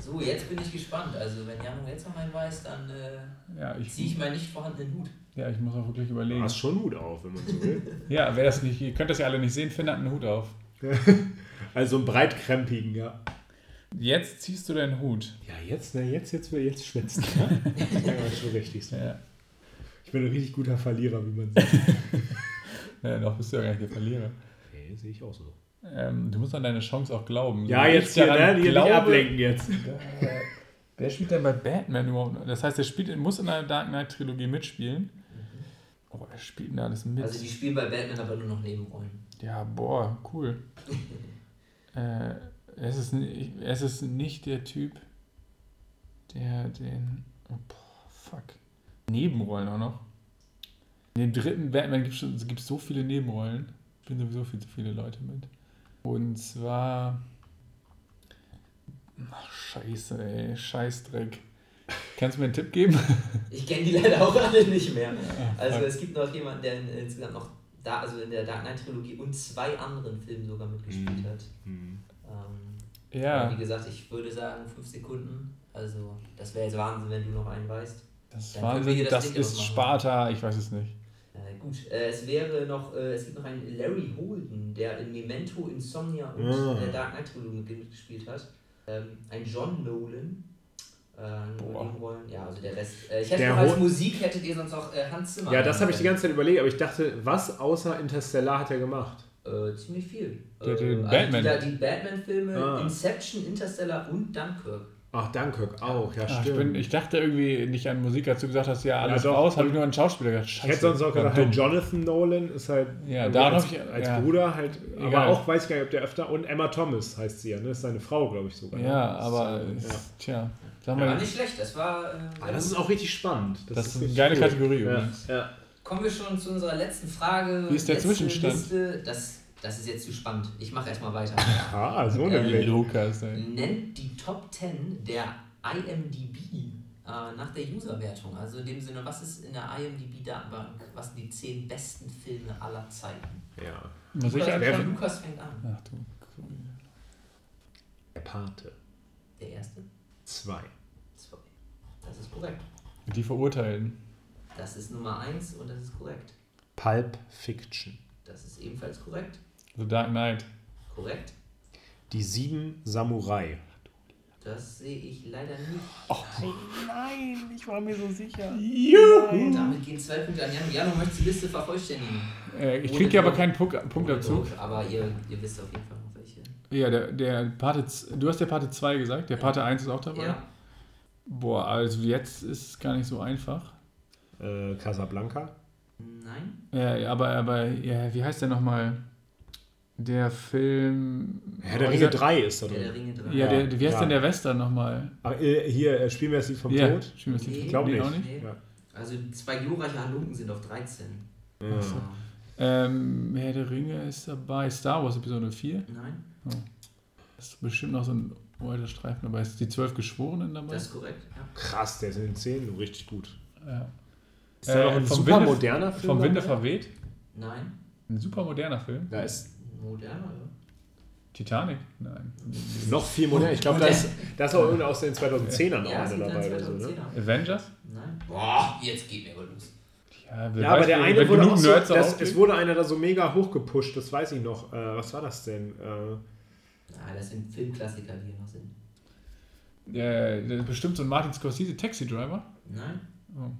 So, jetzt bin ich gespannt. Also, wenn Janu jetzt noch einen weiß, dann äh, Ja, ziehe ich meinen nicht vorhandenen Hut. ja, ich muss auch wirklich überlegen. Hast schon Mut auf, wenn man so will. *laughs* Ja, wer das nicht, ihr könnt das ja alle nicht sehen, Finn hat einen Hut auf. *laughs* also einen breitkrempigen, ja. Jetzt ziehst du deinen Hut. Ja, jetzt, ne, jetzt, jetzt, jetzt schwitzt. *laughs* Ja? Das kann man schon richtig so. Ja, Ich bin ein richtig guter Verlierer, wie man sieht. Ja noch bist du ja gar nicht der Verlierer. Nee, sehe ich auch so. Ähm, du musst an deine Chance auch glauben. Ja, So, jetzt hier, ne? Hier glaube- ablenken jetzt. *laughs* Äh, Wer spielt denn bei Batman überhaupt? Das heißt, er spielt, muss in der Dark Knight Trilogie mitspielen. Oh, er spielt denn da alles mit? Also, die spielen bei Batman aber nur noch Nebenrollen. ja, boah, cool. *laughs* äh, es, ist, es ist nicht der Typ, der den. Oh, boah, fuck. Nebenrollen auch noch. In den dritten Batman gibt es gibt so viele Nebenrollen. Spielen sowieso viel zu viele Leute mit. Und zwar. Ach, scheiße, ey. Scheißdreck. Kannst du mir einen Tipp geben? *laughs* Ich kenne die leider auch alle nicht mehr. Ah, Also, fuck. es gibt noch jemanden, der in, insgesamt noch da, also in der Dark Knight Trilogie und zwei anderen Filmen sogar mitgespielt Mhm. hat. Hm. Ähm, ja, Wie gesagt, ich würde sagen fünf Sekunden. Also, das wäre jetzt Wahnsinn, wenn du noch einen weißt. das ist dann können wir Wahnsinn. hier das Das Ding ist. Sparta, ich weiß es nicht. Äh, gut, äh, es wäre noch, äh, es gibt noch einen Larry Holden, der in Memento, Insomnia und Ah. der Dark Knight Trilogie mitgespielt hat. Ähm, ein John Nolan. Äh. Ja, also der Rest. Äh, ich hätte Der noch als Musik hättet ihr sonst auch äh, Hans Zimmer. Ja, das habe ich die ganze Zeit überlegt, aber ich dachte, was außer Interstellar hat er gemacht? Äh, ziemlich viel. Der- der äh, Batman. Also die, die Batman-Filme, Ah. Inception, Interstellar und Dunkirk. Ach, Dunkirk auch, ja, Ah, ich, stimmt. bin, ich dachte irgendwie nicht an Musik, als du gesagt hast, ja, alles Ja, doch. raus, habe ich nur an Schauspieler gedacht. ich Scheiße, hätte sonst auch war gesagt, dumm. halt Jonathan Nolan ist halt Ja, daran als, ich- als ja. Bruder halt, aber Egal. auch weiß ich gar nicht, ob der öfter und Emma Thomas heißt sie ja, ne? Ist seine Frau, glaube ich sogar. ne? Ja, Das aber, ist, ja. tja, sag War mal, nicht schlecht, das war. Äh, Aber das ist auch richtig spannend. Das ist eine geile cool. Kategorie Ja, übrigens. ja. Kommen wir schon zu unserer letzten Frage. Wie ist der Letzte Zwischenstand? Liste. Das, das ist jetzt zu spannend. Ich mache erstmal weiter. *laughs* Ah, so Äh, nämlich. Lukas, ey. Nennt die Top 10 der IMDb äh, nach der Userwertung. Also in dem Sinne, was ist in der IMDb-Datenbank? Was sind die 10 besten Filme aller Zeiten? Ja. Muss ich Lukas? Lukas fängt an. Ach du. Pate. Der erste? Zwei. Zwei. Das ist korrekt. Die Verurteilten. Das ist Nummer eins und das ist korrekt. Pulp Fiction. Das ist ebenfalls korrekt. The Dark Knight. Korrekt. Die sieben Samurai. Das sehe ich leider nicht. Nein, ich war mir so sicher. Juhu! Damit gehen zwei Punkte an Jano. Jano möchte die Liste vervollständigen. Äh, ich Ohne krieg ja aber keinen Punkt, Punktabzug. Druck, Aber ihr, ihr wisst auf jeden Fall noch welche. Ja, der, der Pate, z- du hast der Pate 2 gesagt, der Pate 1 ist auch dabei. Ja. Boah, also jetzt ist es gar nicht so einfach. Äh, Casablanca. Nein. Ja, aber, aber ja, wie heißt der nochmal? Der Film. Herr der Oh, Ringe dieser- 3 ist da Der, der drin. Ringe 3. Ja, der, wie heißt Ja. denn der Western nochmal? Ach, äh, hier, äh, spielen wir das Lied vom Ja, Tod? spielen wir das Nee. nicht? Glaub Nee, nicht. auch nicht. Nee. Ja. Also zwei glorreiche Halunken sind auf 13. Ja. Ähm, Herr der Ringe ist dabei. Star Wars Episode 4. Nein, Das ist bestimmt noch so ein alter Streifen dabei. Ist die zwölf Geschworenen dabei? das ist korrekt. Ja. Krass, der ist in den Zähnen richtig gut. ja. Ist da Äh, noch ein super Winde- moderner Film? Vom Winde verweht. Nein, Ein super moderner Film. Da ist moderner, ja. Titanic? Nein. noch viel moderner. Ich glaube, da ist, da ist auch irgendeiner aus den 2010ern auch Ja, einer gibt dabei oder so. Ne? 2010er. Avengers? Nein. Boah, jetzt geht mir aber los. Ja, Ja, aber der eine wurde auch so, das, es wurde einer da so mega hochgepusht, das weiß ich noch. Äh, was war das denn? Äh, Ah, das sind Filmklassiker, die hier noch sind. Ist bestimmt so ein Martin Scorsese Taxi Driver. Nein. Oh.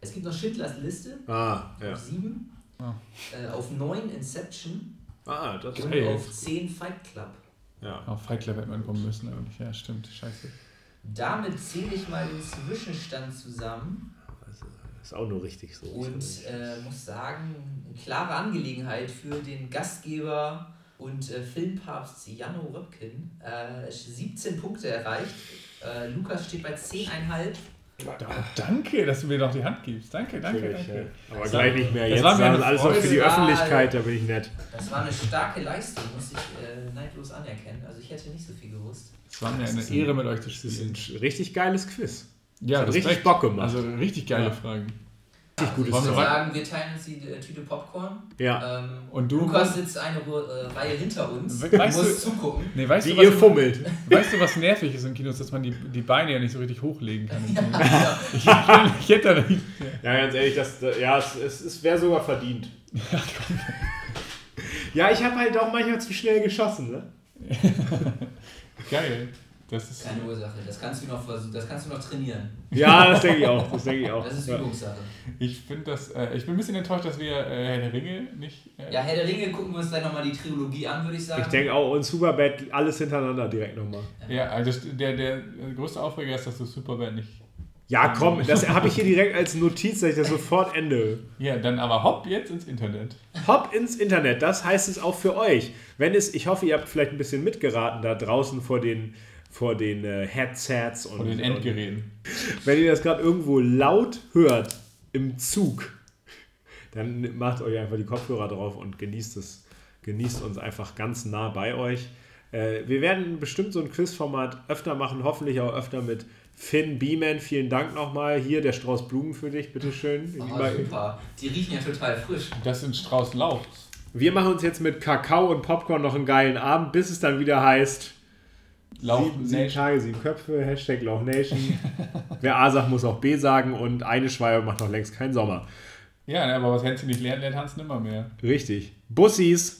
Es gibt noch Schindlers Liste ah, ja. auf 7, Ah. äh, auf 9 Inception Ah, das und Geil. auf 10 Fight Club. ja. Auf Fight Club hätte man kommen müssen, aber nicht. Ja, stimmt. Scheiße. Damit zähle ich mal den Zwischenstand zusammen Ist auch nur richtig so. und äh, muss sagen, eine klare Angelegenheit für den Gastgeber und äh, Filmpapst Janno Röpken. Äh, 17 Punkte erreicht. Äh, Lukas steht bei 10,5. Oh, danke, dass du mir noch die Hand gibst. Danke, danke, Natürlich, danke. ja. Aber Das gleich war- nicht mehr. das Jetzt war mir sagen alles noch für die. Öffentlichkeit, da bin ich nett. Das war eine starke Leistung, muss ich äh, neidlos anerkennen. Also ich hätte nicht so viel gewusst. Es war mir eine Das Ehre, mit euch zu Das ist spielen. ein richtig geiles Quiz. Ja, hat richtig. Bock gemacht. Also richtig geile Ja. Fragen. Also gutes ich würde Zeug. sagen, wir teilen uns die äh, Tüte Popcorn. Ja. Ähm, Und du- Lukas sitzt eine äh, Reihe hinter uns. Weißt musst du- zugucken. Nee, weißt Wie du, ihr fummelt. *laughs* weißt du, was nervig ist in Kinos, dass man die, die Beine ja nicht so richtig hochlegen kann? Ja. ich, *laughs* ich hätte da nicht. Ja, ganz ehrlich, das, ja, es, es, es wäre sogar verdient. Ja, ich habe halt auch manchmal zu schnell geschossen, ne? *laughs* Geil. Das ist. Keine Ursache. Das kannst du noch versuchen. Das kannst du noch trainieren. Ja, das denke ich auch. Das denke ich auch. Das ist. Übungssache. Ich finde das. Äh, ich bin ein bisschen enttäuscht, dass wir äh, Herr der Ringe nicht. Äh, Ja, Herr der Ringe, gucken wir uns gleich nochmal die Trilogie an, würde ich sagen. Ich denke auch, und Superbad, alles hintereinander direkt nochmal. Ja, also der, der größte Aufreger ist, dass du Superbad nicht. Ja, komm, das habe ich hier *laughs* direkt als Notiz, dass ich das sofort ende. Ja, dann aber hopp jetzt ins Internet. Hopp ins Internet, das heißt es auch für euch. Wenn es, ich hoffe, ihr habt vielleicht ein bisschen mitgeraten da draußen vor den, vor den äh, Headsets und, Von den und Endgeräten. wenn ihr das gerade irgendwo laut hört im Zug, dann macht euch einfach die Kopfhörer drauf und genießt es. Genießt uns einfach ganz nah bei euch. Äh, wir werden bestimmt so ein Quizformat öfter machen, hoffentlich auch öfter mit Finn Beeman. Vielen Dank nochmal. Hier der Strauß Blumen für dich, bitteschön. Oh, super. Die riechen ja total frisch. Das sind Strauß Lauch. Wir machen uns jetzt mit Kakao und Popcorn noch einen geilen Abend, bis es dann wieder heißt Lauch sieben, sieben Tage, sieben Köpfe, Hashtag Lauch Nation. *laughs* Wer A sagt, muss auch B sagen und eine Schwalbe macht noch längst keinen Sommer. Ja, ne, aber was Hänschen nicht lernt, lernt Hans nimmer mehr. Richtig. Bussis!